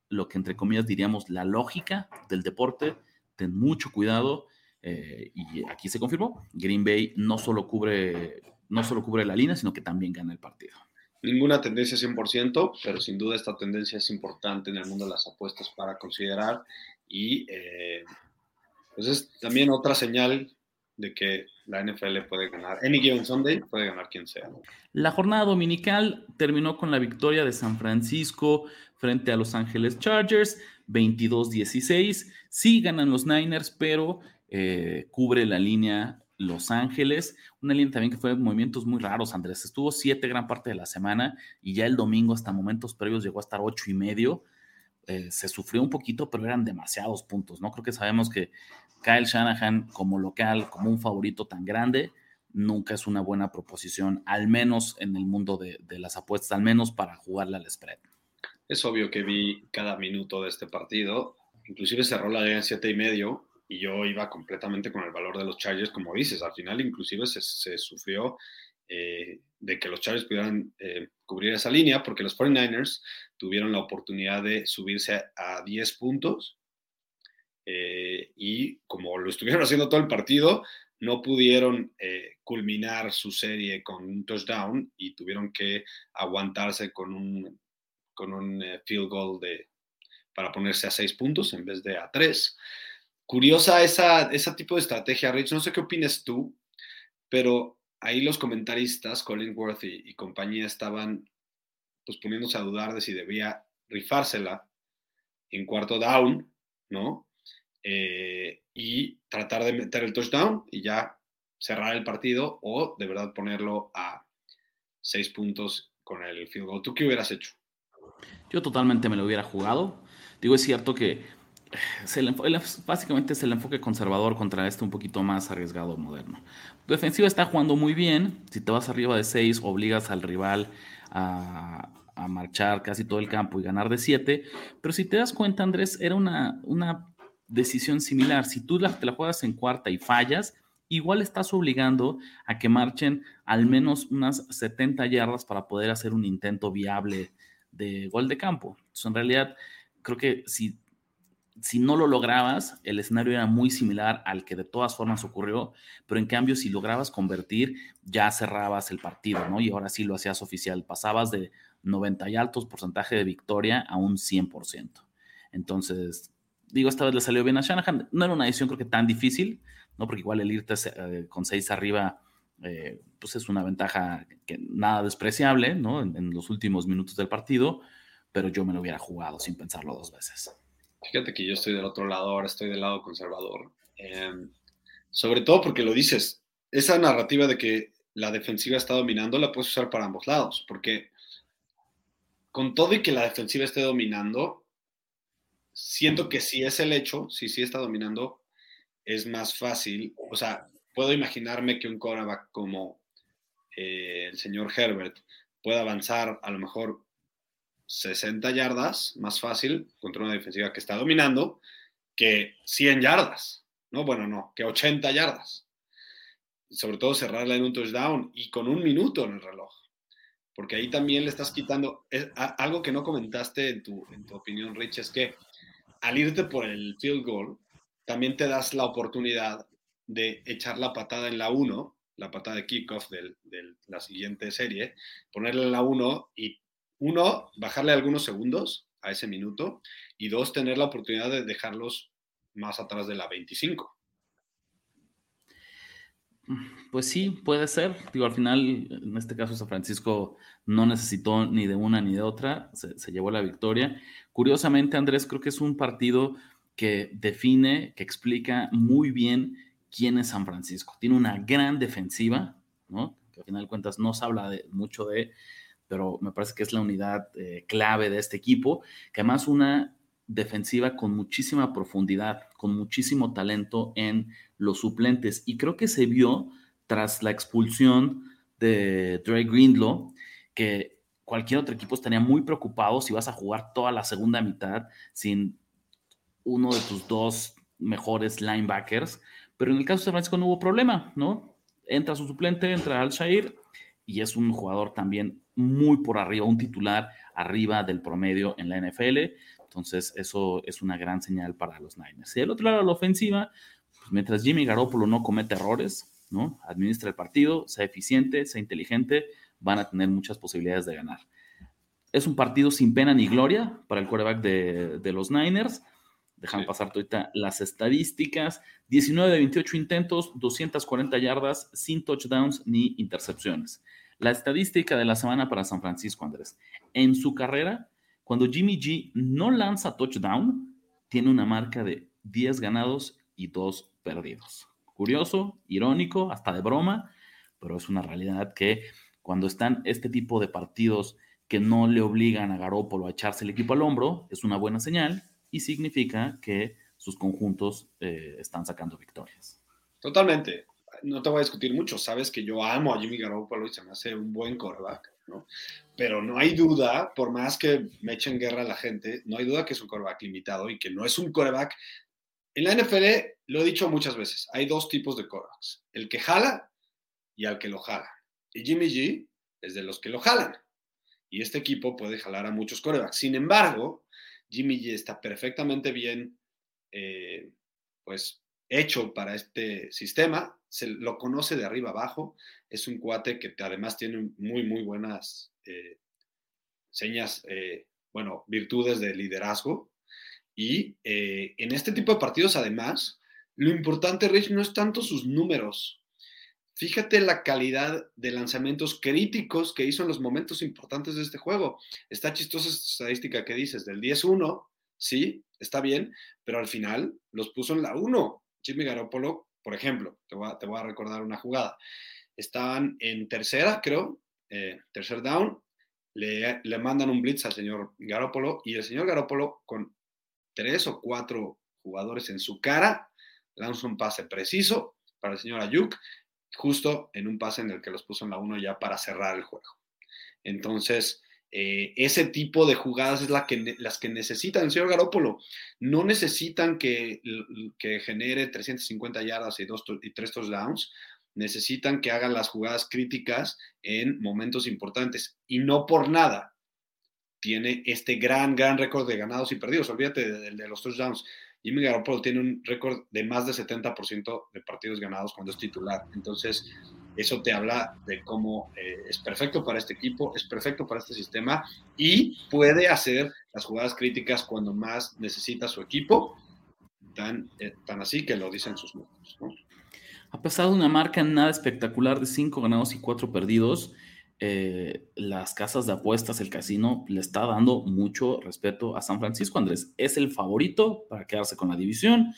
Speaker 1: lo que entre comillas diríamos la lógica del deporte, ten mucho cuidado. Eh, y aquí se confirmó, Green Bay no solo cubre no solo cubre la línea, sino que también gana el partido
Speaker 2: ninguna tendencia 100%, pero sin duda esta tendencia es importante en el mundo de las apuestas para considerar y eh, pues es también otra señal de que la NFL puede ganar. Any given Sunday puede ganar quien sea.
Speaker 1: La jornada dominical terminó con la victoria de San Francisco frente a Los Ángeles Chargers, 22-16. Sí ganan los Niners, pero eh, cubre la línea los Ángeles, una línea también que fue movimientos muy raros, Andrés. Estuvo siete gran parte de la semana y ya el domingo hasta momentos previos llegó a estar ocho y medio. Eh, se sufrió un poquito, pero eran demasiados puntos, ¿no? Creo que sabemos que Kyle Shanahan como local, como un favorito tan grande, nunca es una buena proposición, al menos en el mundo de, de las apuestas, al menos para jugarle al spread.
Speaker 2: Es obvio que vi cada minuto de este partido, inclusive cerró la línea en siete y medio, y yo iba completamente con el valor de los Chargers, como dices, al final inclusive se, sufrió eh, de que los Chargers pudieran eh, cubrir esa línea, porque los 49ers tuvieron la oportunidad de subirse a, 10 puntos eh, y como lo estuvieron haciendo todo el partido, no pudieron culminar su serie con un touchdown y tuvieron que aguantarse con un con un eh, field goal de, para ponerse a seis puntos en vez de a tres. Curiosa esa, ese tipo de estrategia, Rich. No sé qué opinas tú, pero ahí los comentaristas, Colin Worth y, compañía, estaban pues poniéndose a dudar de si debía rifársela en cuarto down, ¿no? Eh, y tratar de meter el touchdown y ya cerrar el partido o de verdad ponerlo a seis puntos con el field goal. ¿Tú qué hubieras hecho?
Speaker 1: Yo totalmente me lo hubiera jugado. Digo, es cierto que básicamente es el enfoque conservador contra este un poquito más arriesgado moderno. Tu defensiva está jugando muy bien. Si te vas arriba de 6, obligas al rival a, marchar casi todo el campo y ganar de 7. Pero si te das cuenta, Andrés, era una, una decisión similar. Si tú te la juegas en cuarta y fallas, igual estás obligando a que marchen al menos unas 70 yardas para poder hacer un intento viable de gol de campo. Entonces, en realidad, creo que si si no lo lograbas, el escenario era muy similar al que de todas formas ocurrió, pero en cambio si lograbas convertir, ya cerrabas el partido, ¿no? Y ahora sí lo hacías oficial, pasabas de 90 y altos porcentaje de victoria a un 100%. Entonces, digo, esta vez le salió bien a Shanahan, no era una decisión creo que tan difícil, ¿no? Porque igual el irte eh, con 6 arriba, eh, pues es una ventaja que nada despreciable, ¿no? en los últimos minutos del partido, pero yo me lo hubiera jugado sin pensarlo dos veces.
Speaker 2: Fíjate que yo estoy del otro lado, ahora estoy del lado conservador. Em, sobre todo porque lo dices, esa narrativa de que la defensiva está dominando la puedes usar para ambos lados, porque con todo y que la defensiva esté dominando, siento que si es el hecho, si sí está dominando, es más fácil. O sea, puedo imaginarme que un quarterback como eh, el señor Herbert pueda avanzar a lo mejor 60 yardas, más fácil contra una defensiva que está dominando, que 100 yardas, ¿no? Bueno, no, que 80 yardas. sobre todo cerrarla en un touchdown y con un minuto en el reloj. Porque ahí también le estás quitando, algo que no comentaste en tu, en tu opinión, Rich, es que al irte por el field goal, también te das la oportunidad de echar la patada en la 1, la patada de kickoff de la siguiente serie, ponerle la 1 y uno, bajarle algunos segundos a ese minuto y dos, tener la oportunidad de dejarlos más atrás de la 25.
Speaker 1: Pues sí, puede ser. Digo, al final, en este caso, San Francisco no necesitó ni de una ni de otra, se, llevó la victoria. Curiosamente, Andrés, creo que es un partido que define, que explica muy bien quién es San Francisco. Tiene una gran defensiva, ¿no? Que al final de cuentas no se habla de, mucho de, pero me parece que es la unidad eh, clave de este equipo, que además una defensiva con muchísima profundidad, con muchísimo talento en los suplentes. Y creo que se vio tras la expulsión de Dre Greenlow, que cualquier otro equipo estaría muy preocupado si vas a jugar toda la segunda mitad sin uno de tus dos mejores linebackers. Pero en el caso de San Francisco no hubo problema, ¿no? Entra su suplente, entra Al Shair y es un jugador también muy por arriba, un titular arriba del promedio en la NFL. Entonces, eso es una gran señal para los Niners. Y del otro lado, la ofensiva, pues mientras Jimmy Garoppolo no comete errores, ¿no? Administra el partido, sea eficiente, sea inteligente, van a tener muchas posibilidades de ganar. Es un partido sin pena ni gloria para el quarterback de, los Niners. Dejan pasar ahorita las estadísticas. 19 de 28 intentos, 240 yardas, sin touchdowns ni intercepciones. La estadística de la semana para San Francisco, Andrés. En su carrera, cuando Jimmy G no lanza touchdown, tiene una marca de 10 ganados y 2 perdidos. Curioso, irónico, hasta de broma, pero es una realidad que cuando están este tipo de partidos que no le obligan a Garópolo a echarse el equipo al hombro, es una buena señal y significa que sus conjuntos eh, están sacando victorias.
Speaker 2: Totalmente no te voy a discutir mucho, sabes que yo amo a Jimmy Garoppolo y se me hace un buen quarterback, ¿no? Pero no hay duda, por más que me echen guerra a la gente, no hay duda que es un quarterback limitado y que no es un quarterback. En la NFL, lo he dicho muchas veces, hay dos tipos de quarterbacks, el que jala y al que lo jala. Y Jimmy G es de los que lo jalan. Y este equipo puede jalar a muchos quarterbacks. Sin embargo, Jimmy G está perfectamente bien, eh, pues, hecho para este sistema se lo conoce de arriba abajo, es un cuate que además tiene muy, muy buenas eh, señas eh, bueno, virtudes de liderazgo. Y eh, en este tipo de partidos, además, lo importante, Rich, no es tanto sus números. Fíjate la calidad de lanzamientos críticos que hizo en los momentos importantes de este juego. Está chistosa esta estadística que dices, del 10-1, sí, está bien, pero al final los puso en la 1. Jimmy Garoppolo, por ejemplo, te voy a, recordar una jugada. Estaban en tercera, creo, eh, tercer down, le, le, mandan un blitz al señor Garoppolo y el señor Garoppolo con tres o cuatro jugadores en su cara lanza un pase preciso para el señor Ayuk, justo en un pase en el que los puso en la 1 ya para cerrar el juego. Entonces, eh, ese tipo de jugadas es la que, las que necesitan el señor Garópolo. No necesitan que, que genere 350 yardas y, dos, y tres touchdowns. Necesitan que hagan las jugadas críticas en momentos importantes. Y no por nada tiene este gran, gran récord de ganados y perdidos. Olvídate de, de los touchdowns. Jimmy Garoppolo tiene un récord de más de 70% de partidos ganados cuando es titular. Entonces, eso te habla de cómo eh, es perfecto para este equipo, es perfecto para este sistema y puede hacer las jugadas críticas cuando más necesita su equipo, tan, eh, tan así que lo dicen sus números.
Speaker 1: A pesar de una marca nada espectacular de 5 ganados y 4 perdidos, eh, las casas de apuestas, el casino, le está dando mucho respeto a San Francisco, Andrés. Es el favorito para quedarse con la división.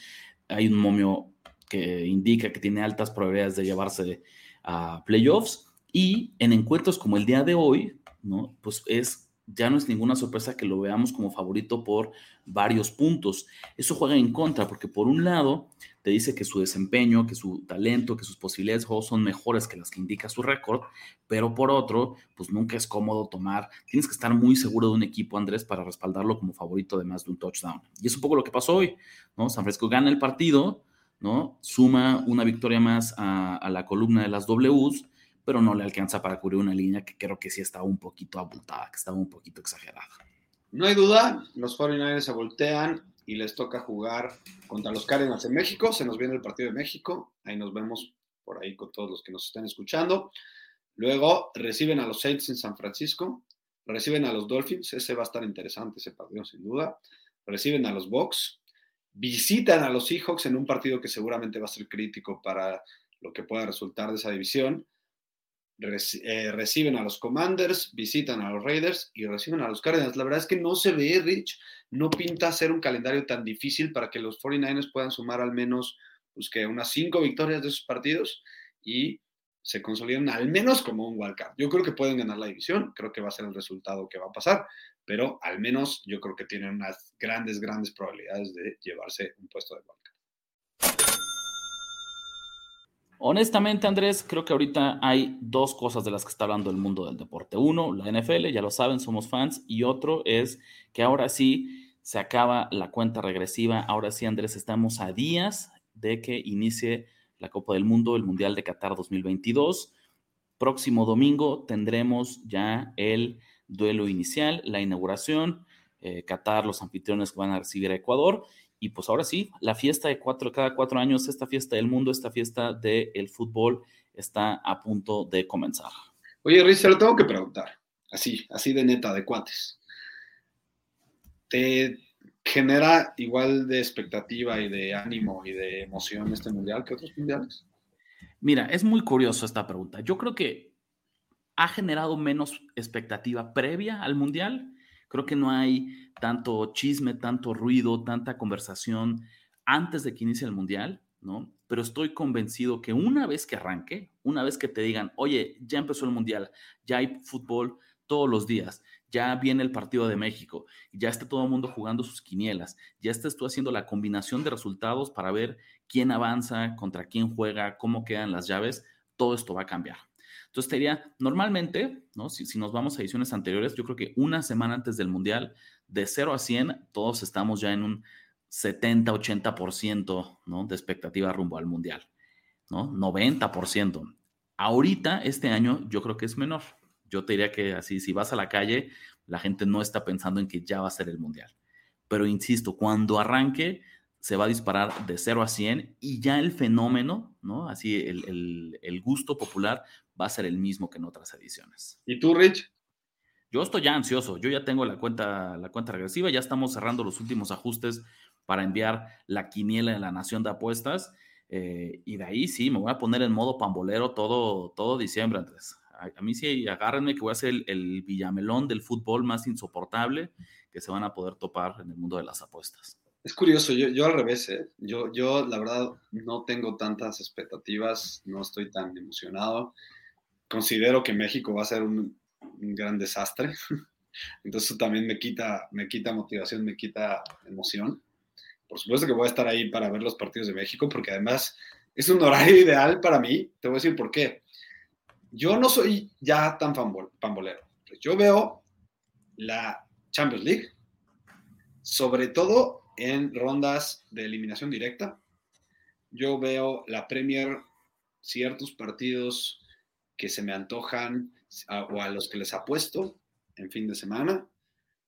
Speaker 1: Hay un momio que indica que tiene altas probabilidades de llevarse a playoffs. Y en encuentros como el día de hoy, ¿no? Pues es ya no es ninguna sorpresa que lo veamos como favorito por varios puntos. Eso juega en contra, porque por un lado te dice que su desempeño, que su talento, que sus posibilidades de juego son mejores que las que indica su récord, pero por otro, pues nunca es cómodo tomar, tienes que estar muy seguro de un equipo, Andrés, para respaldarlo como favorito de más de un touchdown. Y es un poco lo que pasó hoy, ¿no? San Francisco gana el partido, ¿no? Suma una victoria más a, la columna de las Ws, pero no le alcanza para cubrir una línea que creo que sí estaba un poquito abultada, que estaba un poquito exagerada.
Speaker 2: No hay duda, los 49ers se voltean y les toca jugar contra los Cardinals en México. Se nos viene el partido de México. Ahí nos vemos por ahí con todos los que nos están escuchando. Luego reciben a los Saints en San Francisco. Reciben a los Dolphins. Ese va a estar interesante, ese partido, sin duda. Reciben a los Bucks. Visitan a los Seahawks en un partido que seguramente va a ser crítico para lo que pueda resultar de esa división. Eh, reciben a los Commanders, visitan a los Raiders y reciben a los Cardinals. La verdad es que no se ve, Rich, no pinta ser un calendario tan difícil para que los 49ers puedan sumar al menos pues, que unas cinco victorias de esos partidos y se consoliden al menos como un wildcard. Yo creo que pueden ganar la división, creo que va a ser el resultado que va a pasar, pero al menos yo creo que tienen unas grandes, grandes probabilidades de llevarse un puesto de wildcard.
Speaker 1: Honestamente, Andrés, creo que ahorita hay dos cosas de las que está hablando el mundo del deporte. Uno, la NFL, ya lo saben, somos fans. Y otro es que ahora sí se acaba la cuenta regresiva. Ahora sí, Andrés, estamos a días de que inicie la Copa del Mundo, el Mundial de Qatar 2022. Próximo domingo tendremos ya el duelo inicial, la inauguración. Eh, Qatar, los anfitriones que van a recibir a Ecuador y pues ahora sí, la fiesta de cuatro, cada cuatro años, esta fiesta del mundo, esta fiesta del fútbol está a punto de comenzar.
Speaker 2: Oye, Riz, se lo tengo que preguntar, así, así de neta, de cuates. ¿Te genera igual de expectativa y de ánimo y de emoción este mundial que otros mundiales?
Speaker 1: Mira, es muy curioso esta pregunta. Yo creo que ha generado menos expectativa previa al mundial. Creo que no hay tanto chisme, tanto ruido, tanta conversación antes de que inicie el mundial, ¿no? Pero estoy convencido que una vez que arranque, una vez que te digan, oye, ya empezó el mundial, ya hay fútbol todos los días, ya viene el partido de México, ya está todo el mundo jugando sus quinielas, ya estás tú haciendo la combinación de resultados para ver quién avanza, contra quién juega, cómo quedan las llaves, todo esto va a cambiar. Entonces, te diría, normalmente, ¿no? Si, si, nos vamos a ediciones anteriores, yo creo que una semana antes del Mundial de 0 a 100, todos estamos ya en un 70-80% ¿no? de expectativa rumbo al Mundial, ¿no? 90%. Ahorita, este año, yo creo que es menor. Yo te diría que así, si vas a la calle, la gente no está pensando en que ya va a ser el Mundial. Pero insisto, cuando arranque, se va a disparar de 0 a 100 y ya el fenómeno, ¿no? Así, el, el gusto popular va a ser el mismo que en otras ediciones.
Speaker 2: ¿Y tú, Rich?
Speaker 1: Yo estoy ya ansioso, yo ya tengo la cuenta, la cuenta regresiva, ya estamos cerrando los últimos ajustes para enviar la quiniela de la Nación de Apuestas. Eh, y de ahí sí, me voy a poner en modo pambolero todo, todo diciembre, Andrés. A, mí sí, agárrenme que voy a ser el, el, villamelón del fútbol más insoportable que se van a poder topar en el mundo de las apuestas.
Speaker 2: Es curioso, yo, yo al revés, ¿eh? yo, yo la verdad no tengo tantas expectativas, no estoy tan emocionado. Considero que México va a ser un, un gran desastre. Entonces eso también me quita, me quita motivación, me quita emoción. Por supuesto que voy a estar ahí para ver los partidos de México, porque además es un horario ideal para mí. Te voy a decir por qué. Yo no soy ya tan pambolero. Yo veo la Champions League, sobre todo en rondas de eliminación directa. Yo veo la Premier, ciertos partidos que se me antojan o a los que les apuesto en fin de semana,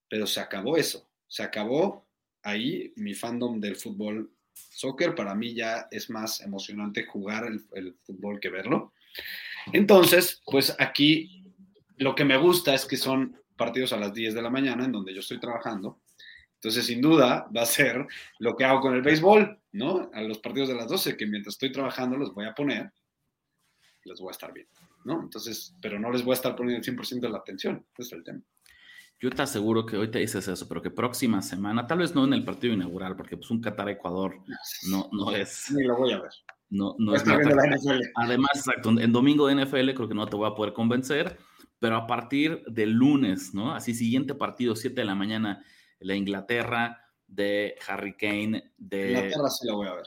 Speaker 2: pero se acabó eso, se acabó ahí mi fandom del fútbol soccer, para mí ya es más emocionante jugar el, el fútbol que verlo. Entonces, pues aquí lo que me gusta es que son partidos a las 10 de la mañana en donde yo estoy trabajando. Entonces, sin duda, va a ser lo que hago con el béisbol, ¿no? A los partidos de las 12, que mientras estoy trabajando los voy a poner, les voy a estar viendo. ¿No? Entonces, pero no les voy a estar poniendo el 100% de la atención, ese es el tema.
Speaker 1: Yo te aseguro que hoy te dices eso, pero que próxima semana, tal vez no en el partido inaugural, porque pues un Qatar-Ecuador no, no es...
Speaker 2: Ni lo voy a ver.
Speaker 1: No, no es Además, exacto, en domingo de NFL creo que no te voy a poder convencer, pero a partir del lunes, ¿no? Así siguiente partido, 7 de la mañana, la Inglaterra de Harry Kane, de...
Speaker 2: Inglaterra sí la voy a ver.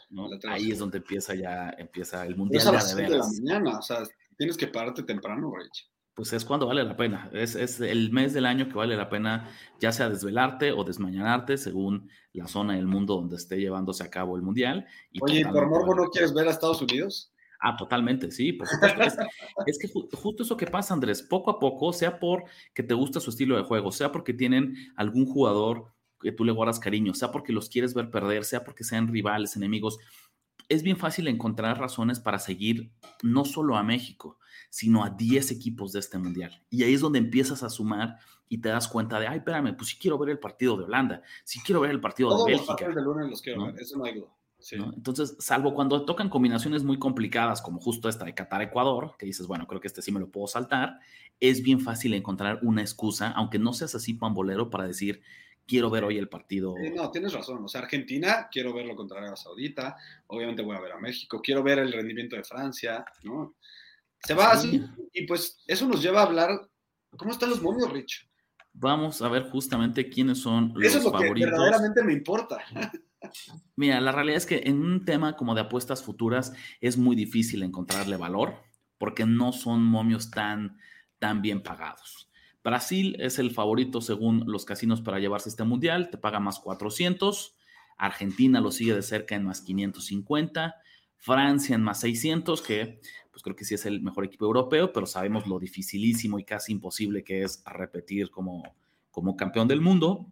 Speaker 1: Ahí es donde empieza ya, empieza el Mundial
Speaker 2: de, de la mañana, o sea, Tienes que pararte temprano, Rich.
Speaker 1: Pues es cuando vale la pena. Es, es, el mes del año que vale la pena, ya sea desvelarte o desmañanarte, según la zona del mundo donde esté llevándose a cabo el mundial.
Speaker 2: Y Oye, ¿por morbo no quieres ver a Estados Unidos?
Speaker 1: Ah, totalmente, sí, por supuesto. es, que justo eso que pasa, Andrés, poco a poco, sea por que te gusta su estilo de juego, sea porque tienen algún jugador que tú le guardas cariño, sea porque los quieres ver perder, sea porque sean rivales, enemigos, es bien fácil encontrar razones para seguir no solo a México, sino a 10 equipos de este mundial. Y ahí es donde empiezas a sumar y te das cuenta de, ay, espérame, pues sí quiero ver el partido de Holanda, sí quiero ver el partido de Bélgica.
Speaker 2: Los de lunes los quiero ver, eso no hay duda.
Speaker 1: Entonces, salvo cuando tocan combinaciones muy complicadas, como justo esta de Qatar-Ecuador, que dices, bueno, creo que este sí me lo puedo saltar, es bien fácil encontrar una excusa, aunque no seas así pambolero, para decir, quiero ver hoy el partido.
Speaker 2: no, tienes razón. O sea, Argentina, quiero verlo contra Arabia Saudita. Obviamente voy a ver a México. Quiero ver el rendimiento de Francia, ¿no? Se va así. Y pues eso nos lleva a hablar. ¿Cómo están los momios, Rich?
Speaker 1: Vamos a ver justamente quiénes son
Speaker 2: los Eso es lo favoritos. que verdaderamente me importa.
Speaker 1: Mira, la realidad es que en un tema como de apuestas futuras es muy difícil encontrarle valor porque no son momios tan, tan bien pagados. Brasil es el favorito según los casinos para llevarse este mundial, te paga más 400. Argentina lo sigue de cerca en más 550. Francia en más 600, que pues creo que sí es el mejor equipo europeo, pero sabemos lo dificilísimo y casi imposible que es repetir como, como campeón del mundo.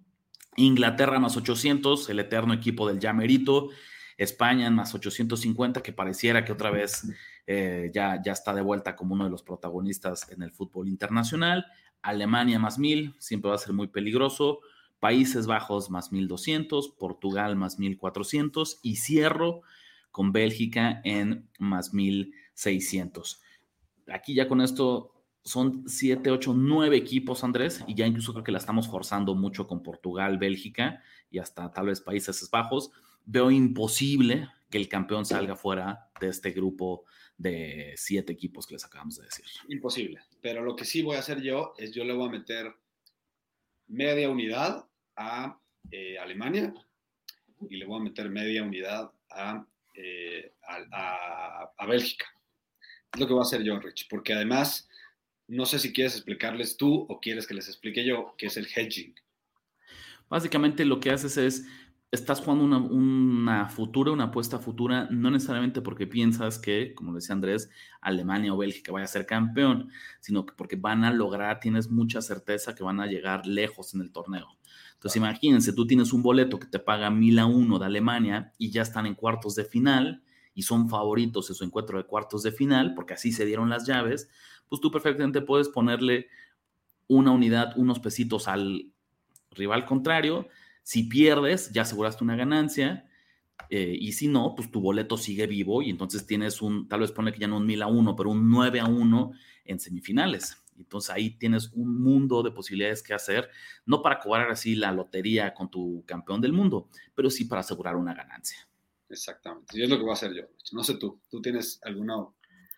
Speaker 1: Inglaterra más 800, el eterno equipo del Yamerito. España en más 850, que pareciera que otra vez eh, ya, ya está de vuelta como uno de los protagonistas en el fútbol internacional. Alemania más 1000, siempre va a ser muy peligroso. Países Bajos más 1200, Portugal más 1400 y cierro con Bélgica en más 1600. Aquí ya con esto son 7, 8, 9 equipos, Andrés, y ya incluso creo que la estamos forzando mucho con Portugal, Bélgica y hasta tal vez Países Bajos. Veo imposible que el campeón salga fuera de este grupo de siete equipos que les acabamos de decir.
Speaker 2: Imposible. Pero lo que sí voy a hacer yo es yo le voy a meter media unidad a eh, Alemania y le voy a meter media unidad eh, a, a, Bélgica. Es lo que voy a hacer yo, Rich, porque además no sé si quieres explicarles tú o quieres que les explique yo qué es el hedging.
Speaker 1: Básicamente lo que haces es estás jugando una, futura, una apuesta futura, no necesariamente porque piensas que, como decía Andrés, Alemania o Bélgica vaya a ser campeón, sino que porque van a lograr, tienes mucha certeza que van a llegar lejos en el torneo. Entonces, imagínense, tú tienes un boleto que te paga mil a uno de Alemania y ya están en cuartos de final y son favoritos en su encuentro de cuartos de final, porque así se dieron las llaves, pues tú perfectamente puedes ponerle una unidad, unos pesitos al rival contrario. Si pierdes, ya aseguraste una ganancia. Eh, y si no, pues tu boleto sigue vivo y entonces tienes un, tal vez pone que ya no un 1000 a 1, pero un 9 a 1 en semifinales. Entonces ahí tienes un mundo de posibilidades que hacer, no para cobrar así la lotería con tu campeón del mundo, pero sí para asegurar una ganancia.
Speaker 2: Exactamente. Y es lo que voy a hacer yo. No sé tú, ¿tú tienes alguna,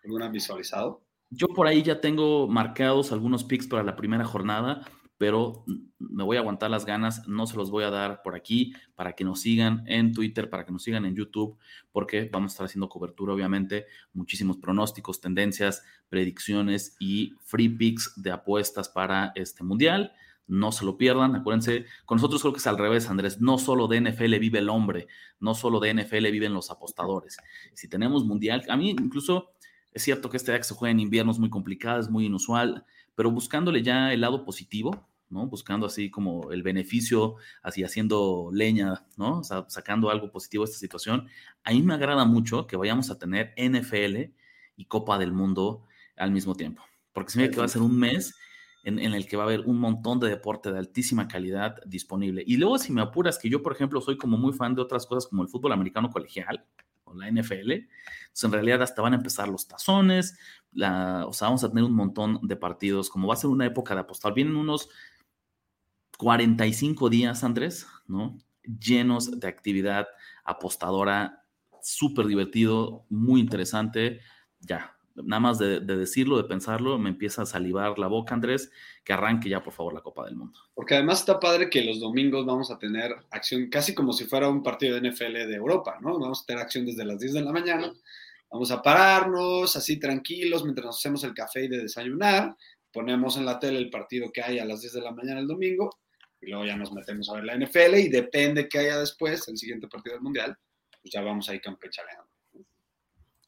Speaker 2: alguna visualizado?
Speaker 1: Yo por ahí ya tengo marcados algunos picks para la primera jornada pero me voy a aguantar las ganas, no se los voy a dar por aquí para que nos sigan en Twitter, para que nos sigan en YouTube, porque vamos a estar haciendo cobertura, obviamente, muchísimos pronósticos, tendencias, predicciones y free picks de apuestas para este mundial. No se lo pierdan, acuérdense, con nosotros creo que es al revés, Andrés, no solo de NFL vive el hombre, no solo de NFL viven los apostadores. Si tenemos mundial, a mí incluso es cierto que este que se juega en invierno es muy complicado, es muy inusual, pero buscándole ya el lado positivo, Buscando así como el beneficio, así haciendo leña, ¿no? O sea, sacando algo positivo de esta situación. A mí me agrada mucho que vayamos a tener NFL y Copa del Mundo al mismo tiempo, porque se me que va a ser un mes en, en, el que va a haber un montón de deporte de altísima calidad disponible. Y luego, si me apuras, que yo, por ejemplo, soy como muy fan de otras cosas como el fútbol americano colegial o la NFL, entonces en realidad hasta van a empezar los tazones, la, o sea, vamos a tener un montón de partidos, como va a ser una época de apostar. Vienen unos 45 días, Andrés, ¿no? Llenos de actividad apostadora, súper divertido, muy interesante. Ya, nada más de, decirlo, de pensarlo, me empieza a salivar la boca, Andrés, que arranque ya, por favor, la Copa del Mundo.
Speaker 2: Porque además está padre que los domingos vamos a tener acción casi como si fuera un partido de NFL de Europa, ¿no? Vamos a tener acción desde las 10 de la mañana. Vamos a pararnos así tranquilos mientras hacemos el café y de desayunar. Ponemos en la tele el partido que hay a las 10 de la mañana el domingo y luego ya nos metemos a ver la NFL y depende que haya después, el siguiente partido del Mundial, pues ya vamos ahí campechaleando.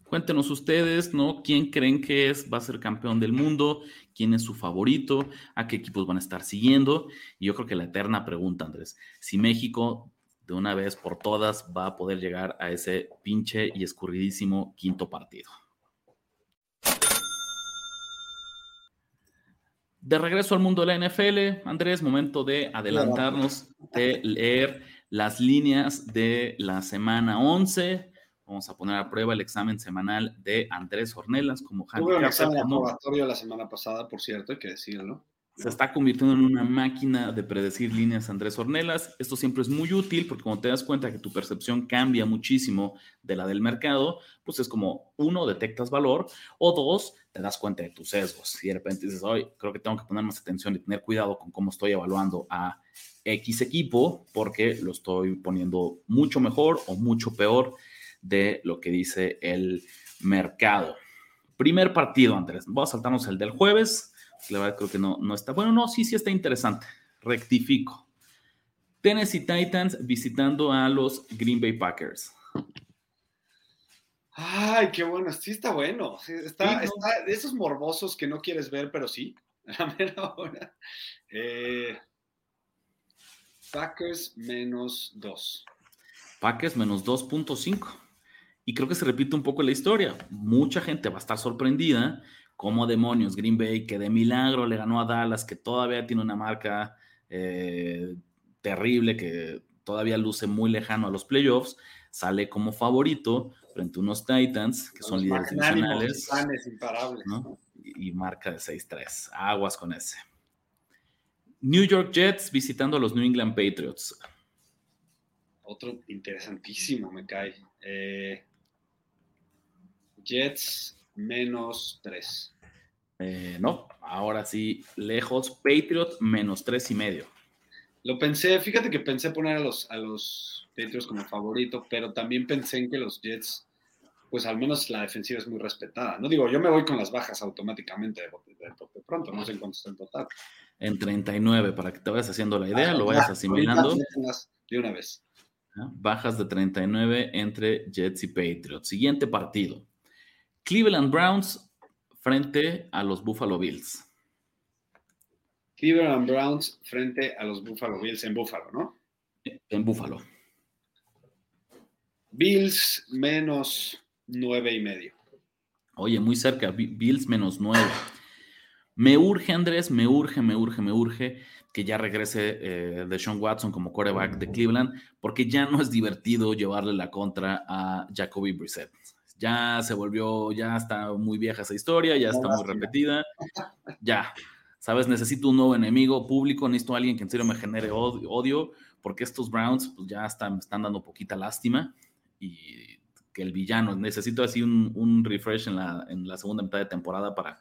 Speaker 1: Cuéntenos ustedes, ¿no? ¿Quién creen que es, va a ser campeón del mundo? ¿Quién es su favorito? ¿A qué equipos van a estar siguiendo? Y yo creo que la eterna pregunta, Andrés, si México de una vez por todas va a poder llegar a ese pinche y escurridísimo quinto partido. De regreso al mundo de la NFL, Andrés, momento de adelantarnos, de leer las líneas de la semana 11. Vamos a poner a prueba el examen semanal de Andrés Hornelas como
Speaker 2: Tuve un examen laboratorio la semana pasada, por cierto, hay que decirlo.
Speaker 1: Se está convirtiendo en una máquina de predecir líneas Andrés Ornelas. Esto siempre es muy útil porque cuando te das cuenta que tu percepción cambia muchísimo de la del mercado, pues es como, uno, detectas valor, o dos, te das cuenta de tus sesgos. Y de repente dices, hoy creo que tengo que poner más atención y tener cuidado con cómo estoy evaluando a X equipo porque lo estoy poniendo mucho mejor o mucho peor de lo que dice el mercado. Primer partido, Andrés. Vamos a saltarnos el del jueves la verdad creo que no, no está. Bueno, no, sí, sí está interesante. Rectifico. Tennessee Titans visitando a los Green Bay Packers.
Speaker 2: Ay, qué bueno, sí está bueno. está, de esos morbosos que no quieres ver, pero sí. Eh, Packers menos 2.
Speaker 1: Packers menos 2.5. Y creo que se repite un poco la historia. Mucha gente va a estar sorprendida como demonios Green Bay, que de milagro le ganó a Dallas, que todavía tiene una marca eh, terrible, que todavía luce muy lejano a los playoffs, sale como favorito frente a unos Titans, que son líderes divisionales. Y, y marca de 6-3. Aguas con ese. New York Jets visitando a los New England Patriots.
Speaker 2: Otro interesantísimo me cae. Eh, Jets menos 3.
Speaker 1: Eh, no, ahora sí, lejos, Patriot menos 3 y medio.
Speaker 2: Lo pensé, fíjate que pensé poner a los, a los Patriots como favorito, pero también pensé en que los Jets, pues al menos la defensiva es muy respetada. No digo, yo me voy con las bajas automáticamente de, pronto, no sé en cuánto está en total.
Speaker 1: En 39, para que te vayas haciendo la idea, ah, lo vayas asimilando.
Speaker 2: De una vez.
Speaker 1: Bajas de 39 entre Jets y Patriots. Siguiente partido. Cleveland Browns frente a los Buffalo Bills.
Speaker 2: Cleveland Browns frente a los Buffalo Bills en Buffalo, ¿no?
Speaker 1: En Buffalo.
Speaker 2: Bills menos nueve y medio.
Speaker 1: Oye, muy cerca, Bills menos nueve. Me urge, Andrés, me urge, me urge, me urge que ya regrese eh, de Sean Watson como quarterback de Cleveland, porque ya no es divertido llevarle la contra a Jacoby Brissett. Ya se volvió, ya está muy vieja esa historia, ya está muy repetida. Ya, sabes, necesito un nuevo enemigo público, necesito a alguien que en serio me genere odio, porque estos Browns pues, ya están, están dando poquita lástima y que el villano, necesito así un, un refresh en la, en la segunda mitad de temporada para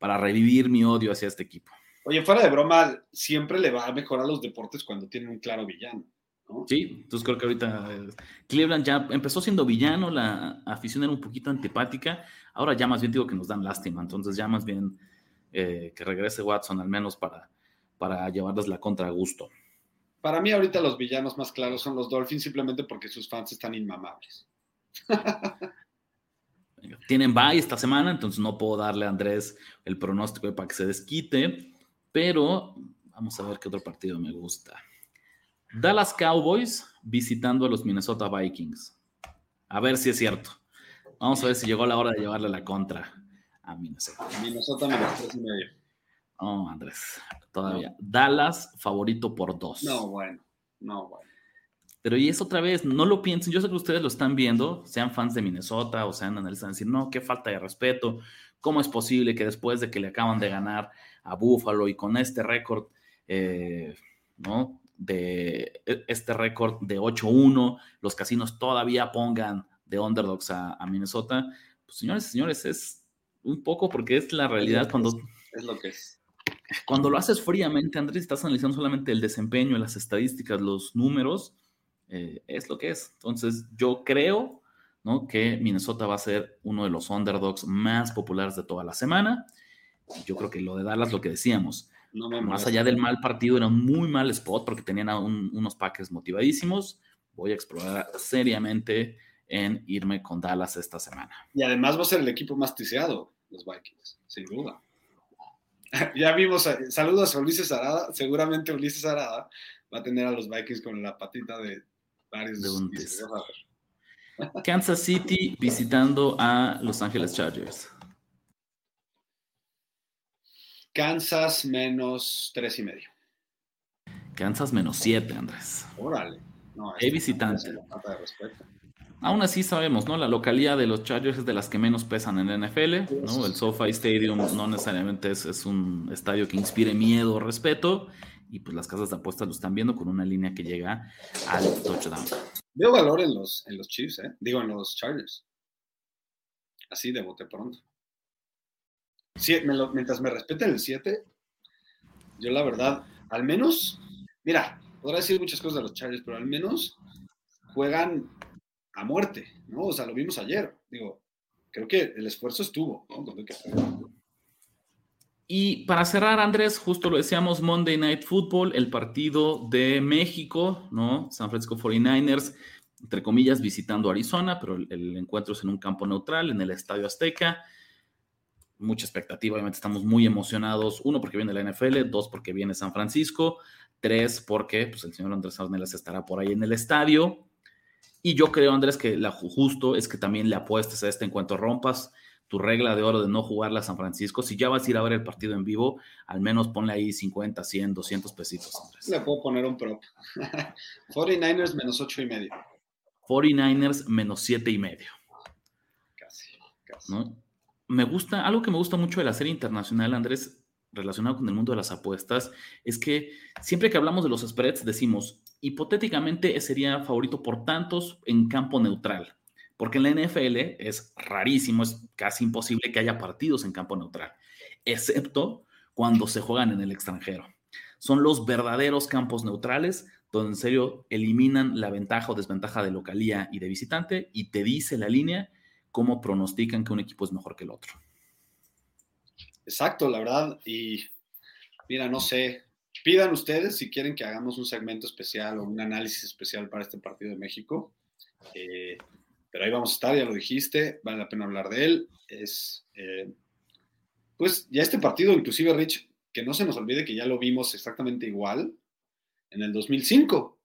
Speaker 1: para revivir mi odio hacia este equipo.
Speaker 2: Oye, fuera de broma, siempre le va a mejorar los deportes cuando tienen un claro villano. ¿No?
Speaker 1: Sí, entonces creo que ahorita eh, Cleveland ya empezó siendo villano, la afición era un poquito antipática, ahora ya más bien digo que nos dan lástima, entonces ya más bien eh, que regrese Watson al menos para, para llevarles la contra a gusto.
Speaker 2: Para mí ahorita los villanos más claros son los Dolphins simplemente porque sus fans están inmamables.
Speaker 1: Tienen bye esta semana, entonces no puedo darle a Andrés el pronóstico para que se desquite, pero vamos a ver qué otro partido me gusta. Dallas Cowboys visitando a los Minnesota Vikings. A ver si es cierto. Vamos a ver si llegó la hora de llevarle la contra a Minnesota.
Speaker 2: Minnesota menos tres y medio.
Speaker 1: No, Andrés, todavía. Dallas favorito por dos.
Speaker 2: No, bueno, no, bueno.
Speaker 1: Pero y es otra vez, no lo piensen, yo sé que ustedes lo están viendo, sean fans de Minnesota o sean analistas, decir, no, qué falta de respeto, ¿cómo es posible que después de que le acaban de ganar a Buffalo y con este récord, eh, ¿no? De e, este récord de 8-1, los casinos todavía pongan de underdogs a, Minnesota? Pues señores y señores, es un poco porque es la realidad cuando...
Speaker 2: Es lo que es.
Speaker 1: Cuando lo haces fríamente, Andrés, estás analizando solamente el desempeño, las estadísticas, los números, eh, es lo que es. Entonces, yo creo ¿no? que Minnesota va a ser uno de los underdogs más populares de toda la semana. Yo creo que lo de Dallas, lo que decíamos, más allá del mal partido, era un muy mal spot porque tenían unos paques motivadísimos. Voy a explorar seriamente en irme con Dallas esta semana.
Speaker 2: Y además va a ser el equipo más tiseado, los Vikings, sin duda. ya vimos, eh, saludos a Ulises Arada, seguramente Ulises Arada va a tener a los Vikings con la patita de
Speaker 1: Kansas City visitando a Los Ángeles Chargers.
Speaker 2: Kansas menos tres y medio.
Speaker 1: Kansas menos siete, Andrés.
Speaker 2: Órale.
Speaker 1: No, visitante. Aún así sabemos, ¿no? La localidad de los Chargers es de las que menos pesan en la NFL, ¿no? El SoFi Stadium no necesariamente es, es un estadio que inspire miedo o respeto y pues las casas de apuestas lo están viendo con una línea que llega al touchdown.
Speaker 2: Veo valor en los, en los Chiefs, ¿eh? digo, en los Chargers. Así de bote pronto. Mientras me respeten el 7, yo la verdad, al menos, mira, podrá decir muchas cosas de los Chargers, pero al menos juegan a muerte, ¿no? O sea, lo vimos ayer. Digo, creo que el esfuerzo estuvo, ¿no?
Speaker 1: Y para cerrar, Andrés, justo lo decíamos, Monday Night Football, el partido de México, ¿no? San Francisco 49ers, entre comillas, visitando Arizona, pero el, encuentro es en un campo neutral, en el Estadio Azteca. Mucha expectativa, obviamente estamos muy emocionados. Uno, porque viene la NFL, dos, porque viene San Francisco, tres, porque pues, el señor Andrés Arnelas estará por ahí en el estadio. Y yo creo, Andrés, que lo justo es que también le apuestes a este encuentro, rompas tu regla de oro de no jugarla a San Francisco. Si ya vas a ir a ver el partido en vivo, al menos ponle ahí 50, 100, 200 pesitos, Andrés.
Speaker 2: Le puedo poner un prop. 49ers menos 8 y medio.
Speaker 1: 49ers menos 7 y medio.
Speaker 2: Casi, casi.
Speaker 1: Me gusta, algo que me gusta mucho de la serie internacional, Andrés, relacionado con el mundo de las apuestas, es que siempre que hablamos de los spreads decimos, hipotéticamente sería favorito por tantos en campo neutral. Porque en la NFL es rarísimo, es casi imposible que haya partidos en campo neutral, excepto cuando se juegan en el extranjero. Son los verdaderos campos neutrales donde en serio eliminan la ventaja o desventaja de localía y de visitante y te dice la línea cómo pronostican que un equipo es mejor que el otro.
Speaker 2: Exacto, la verdad. Y mira, no sé, pidan ustedes si quieren que hagamos un segmento especial o un análisis especial para este partido de México. Eh, pero ahí vamos a estar, ya lo dijiste, vale la pena hablar de él. Es, eh, pues ya este partido, inclusive Rich, que no se nos olvide que ya lo vimos exactamente igual en el 2005,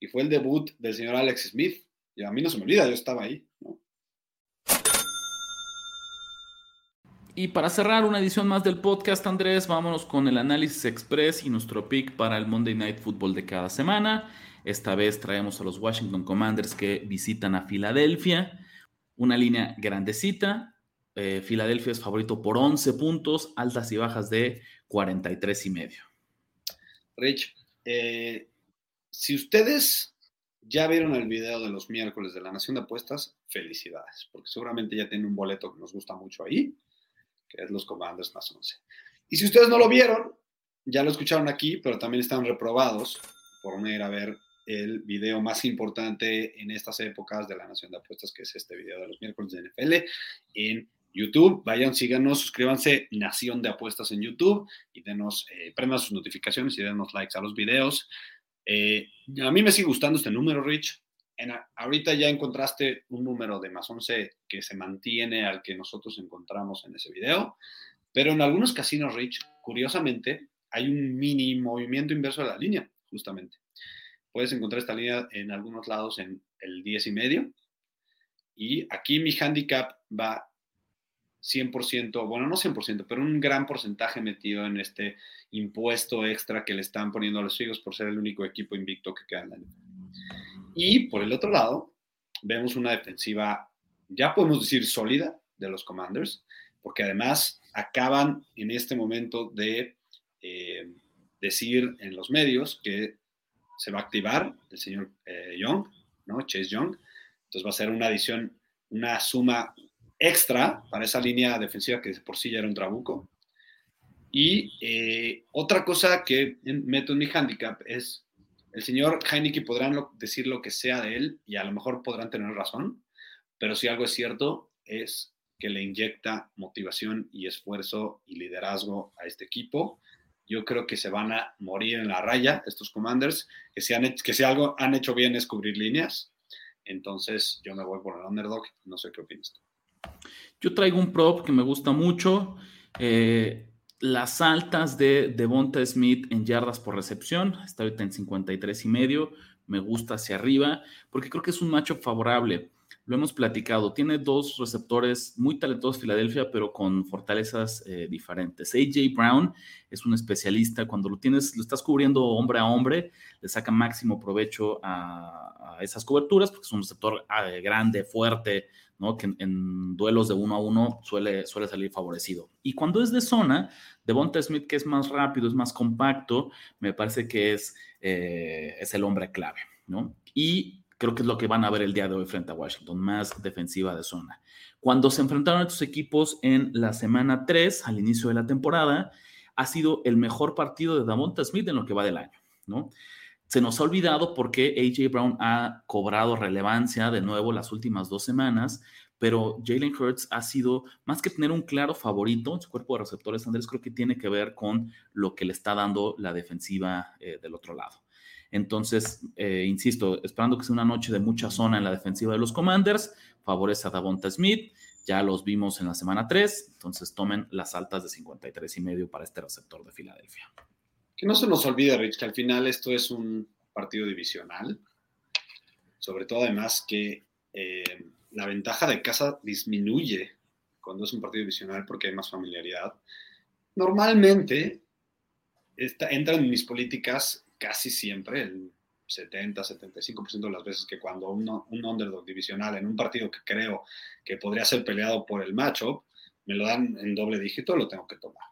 Speaker 2: y fue el debut del señor Alex Smith. Y a mí no se me olvida, yo estaba ahí.
Speaker 1: Y para cerrar una edición más del podcast, Andrés, vámonos con el análisis express y nuestro pick para el Monday Night Football de cada semana. Esta vez traemos a los Washington Commanders que visitan a Filadelfia. Una línea grandecita. Eh, Filadelfia es favorito por 11 puntos, altas y bajas de 43 y medio.
Speaker 2: Rich, eh, si ustedes ya vieron el video de los miércoles de la Nación de Apuestas, felicidades, porque seguramente ya tienen un boleto que nos gusta mucho ahí, que es los Commanders más 11. Y si ustedes no lo vieron, ya lo escucharon aquí, pero también están reprobados por no ir a ver el video más importante en estas épocas de la Nación de Apuestas, que es este video de los miércoles de NFL en YouTube. Vayan, síganos, suscríbanse, Nación de Apuestas en YouTube y denos, eh, prendan sus notificaciones y denos likes a los videos. Eh, a mí me sigue gustando este número, Rich. En, ahorita ya encontraste un número de más 11 que se mantiene al que nosotros encontramos en ese video, pero en algunos casinos, Rich, curiosamente, hay un mini movimiento inverso de la línea, justamente. Puedes encontrar esta línea en algunos lados en el 10 y medio. Y aquí mi handicap va 100%, bueno, no 100%, pero un gran porcentaje metido en este impuesto extra que le están poniendo a los hijos por ser el único equipo invicto que queda en la Y por el otro lado, vemos una defensiva, ya podemos decir sólida, de los Commanders, porque además acaban en este momento de eh, decir en los medios que se va a activar el señor eh, Young, ¿no? Chase Young. Entonces va a ser una adición, una suma extra para esa línea defensiva que por sí ya era un trabuco. Y eh, otra cosa que meto en mi handicap es, el señor Heineken podrán decir lo que sea de él y a lo mejor podrán tener razón, pero si algo es cierto es que le inyecta motivación y esfuerzo y liderazgo a este equipo. Yo creo que se van a morir en la raya estos commanders, que si, que si algo han hecho bien es cubrir líneas. Entonces yo me voy por el underdog, no sé qué opinas tú.
Speaker 1: Yo traigo un prop que me gusta mucho. Eh, las altas de Devonta Smith en yardas por recepción. Está ahorita en 53 y medio. Me gusta hacia arriba porque creo que es un macho favorable. Lo hemos platicado. Tiene dos receptores muy talentosos Filadelfia, pero con fortalezas eh, diferentes. AJ Brown es un especialista. Cuando lo tienes, lo estás cubriendo hombre a hombre, le saca máximo provecho a, a esas coberturas porque es un receptor eh, grande, fuerte, que en, duelos de uno a uno suele, suele salir favorecido. Y cuando es de zona, Devonta Smith, que es más rápido, es más compacto, me parece que es, eh, es el hombre clave, ¿no? Y creo que es lo que van a ver el día de hoy frente a Washington, más defensiva de zona. Cuando se enfrentaron a estos equipos en la semana 3, al inicio de la temporada, ha sido el mejor partido de Devonta Smith en lo que va del año, ¿no? Se nos ha olvidado porque AJ Brown ha cobrado relevancia de nuevo las últimas dos semanas, pero Jalen Hurts ha sido, más que tener un claro favorito en su cuerpo de receptores, Andrés, creo que tiene que ver con lo que le está dando la defensiva eh, del otro lado. Entonces, eh, insisto, esperando que sea una noche de mucha zona en la defensiva de los Commanders, favorece a Davonta Smith, ya los vimos en la semana 3, entonces tomen las altas de 53 y medio para este receptor de Filadelfia.
Speaker 2: Que no se nos olvide, Rich, que al final esto es un partido divisional. Sobre todo, además, que eh, la ventaja de casa disminuye cuando es un partido divisional porque hay más familiaridad. Normalmente, entran en mis políticas casi siempre, el 70-75% de las veces que cuando un underdog divisional en un partido que creo que podría ser peleado por el matchup, me lo dan en doble dígito, lo tengo que tomar.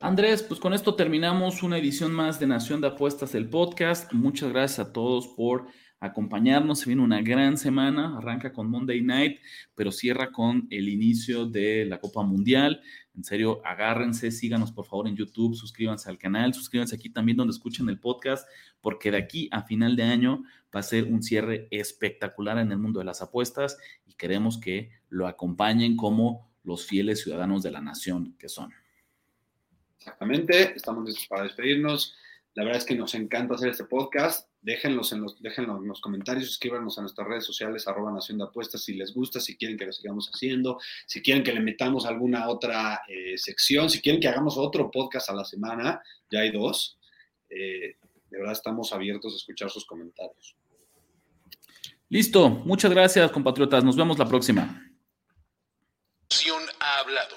Speaker 1: Andrés, pues con esto terminamos una edición más de Nación de Apuestas del podcast. Muchas gracias a todos por acompañarnos. Se viene una gran semana, arranca con Monday Night, pero cierra con el inicio de la Copa Mundial. En serio, agárrense, síganos por favor en YouTube, suscríbanse al canal, suscríbanse aquí también donde escuchen el podcast, porque de aquí a final de año va a ser un cierre espectacular en el mundo de las apuestas y queremos que lo acompañen como los fieles ciudadanos de la nación que son.
Speaker 2: Exactamente, estamos listos para despedirnos. La verdad es que nos encanta hacer este podcast. Déjenlos en los, déjenlo en los comentarios, escríbanos a nuestras redes sociales, arroba Nación de Apuestas, si les gusta, si quieren que lo sigamos haciendo, si quieren que le metamos alguna otra eh, sección, si quieren que hagamos otro podcast a la semana, ya hay dos. Eh, de verdad estamos abiertos a escuchar sus comentarios.
Speaker 1: Listo, muchas gracias compatriotas, nos vemos la próxima.
Speaker 3: Ha hablado.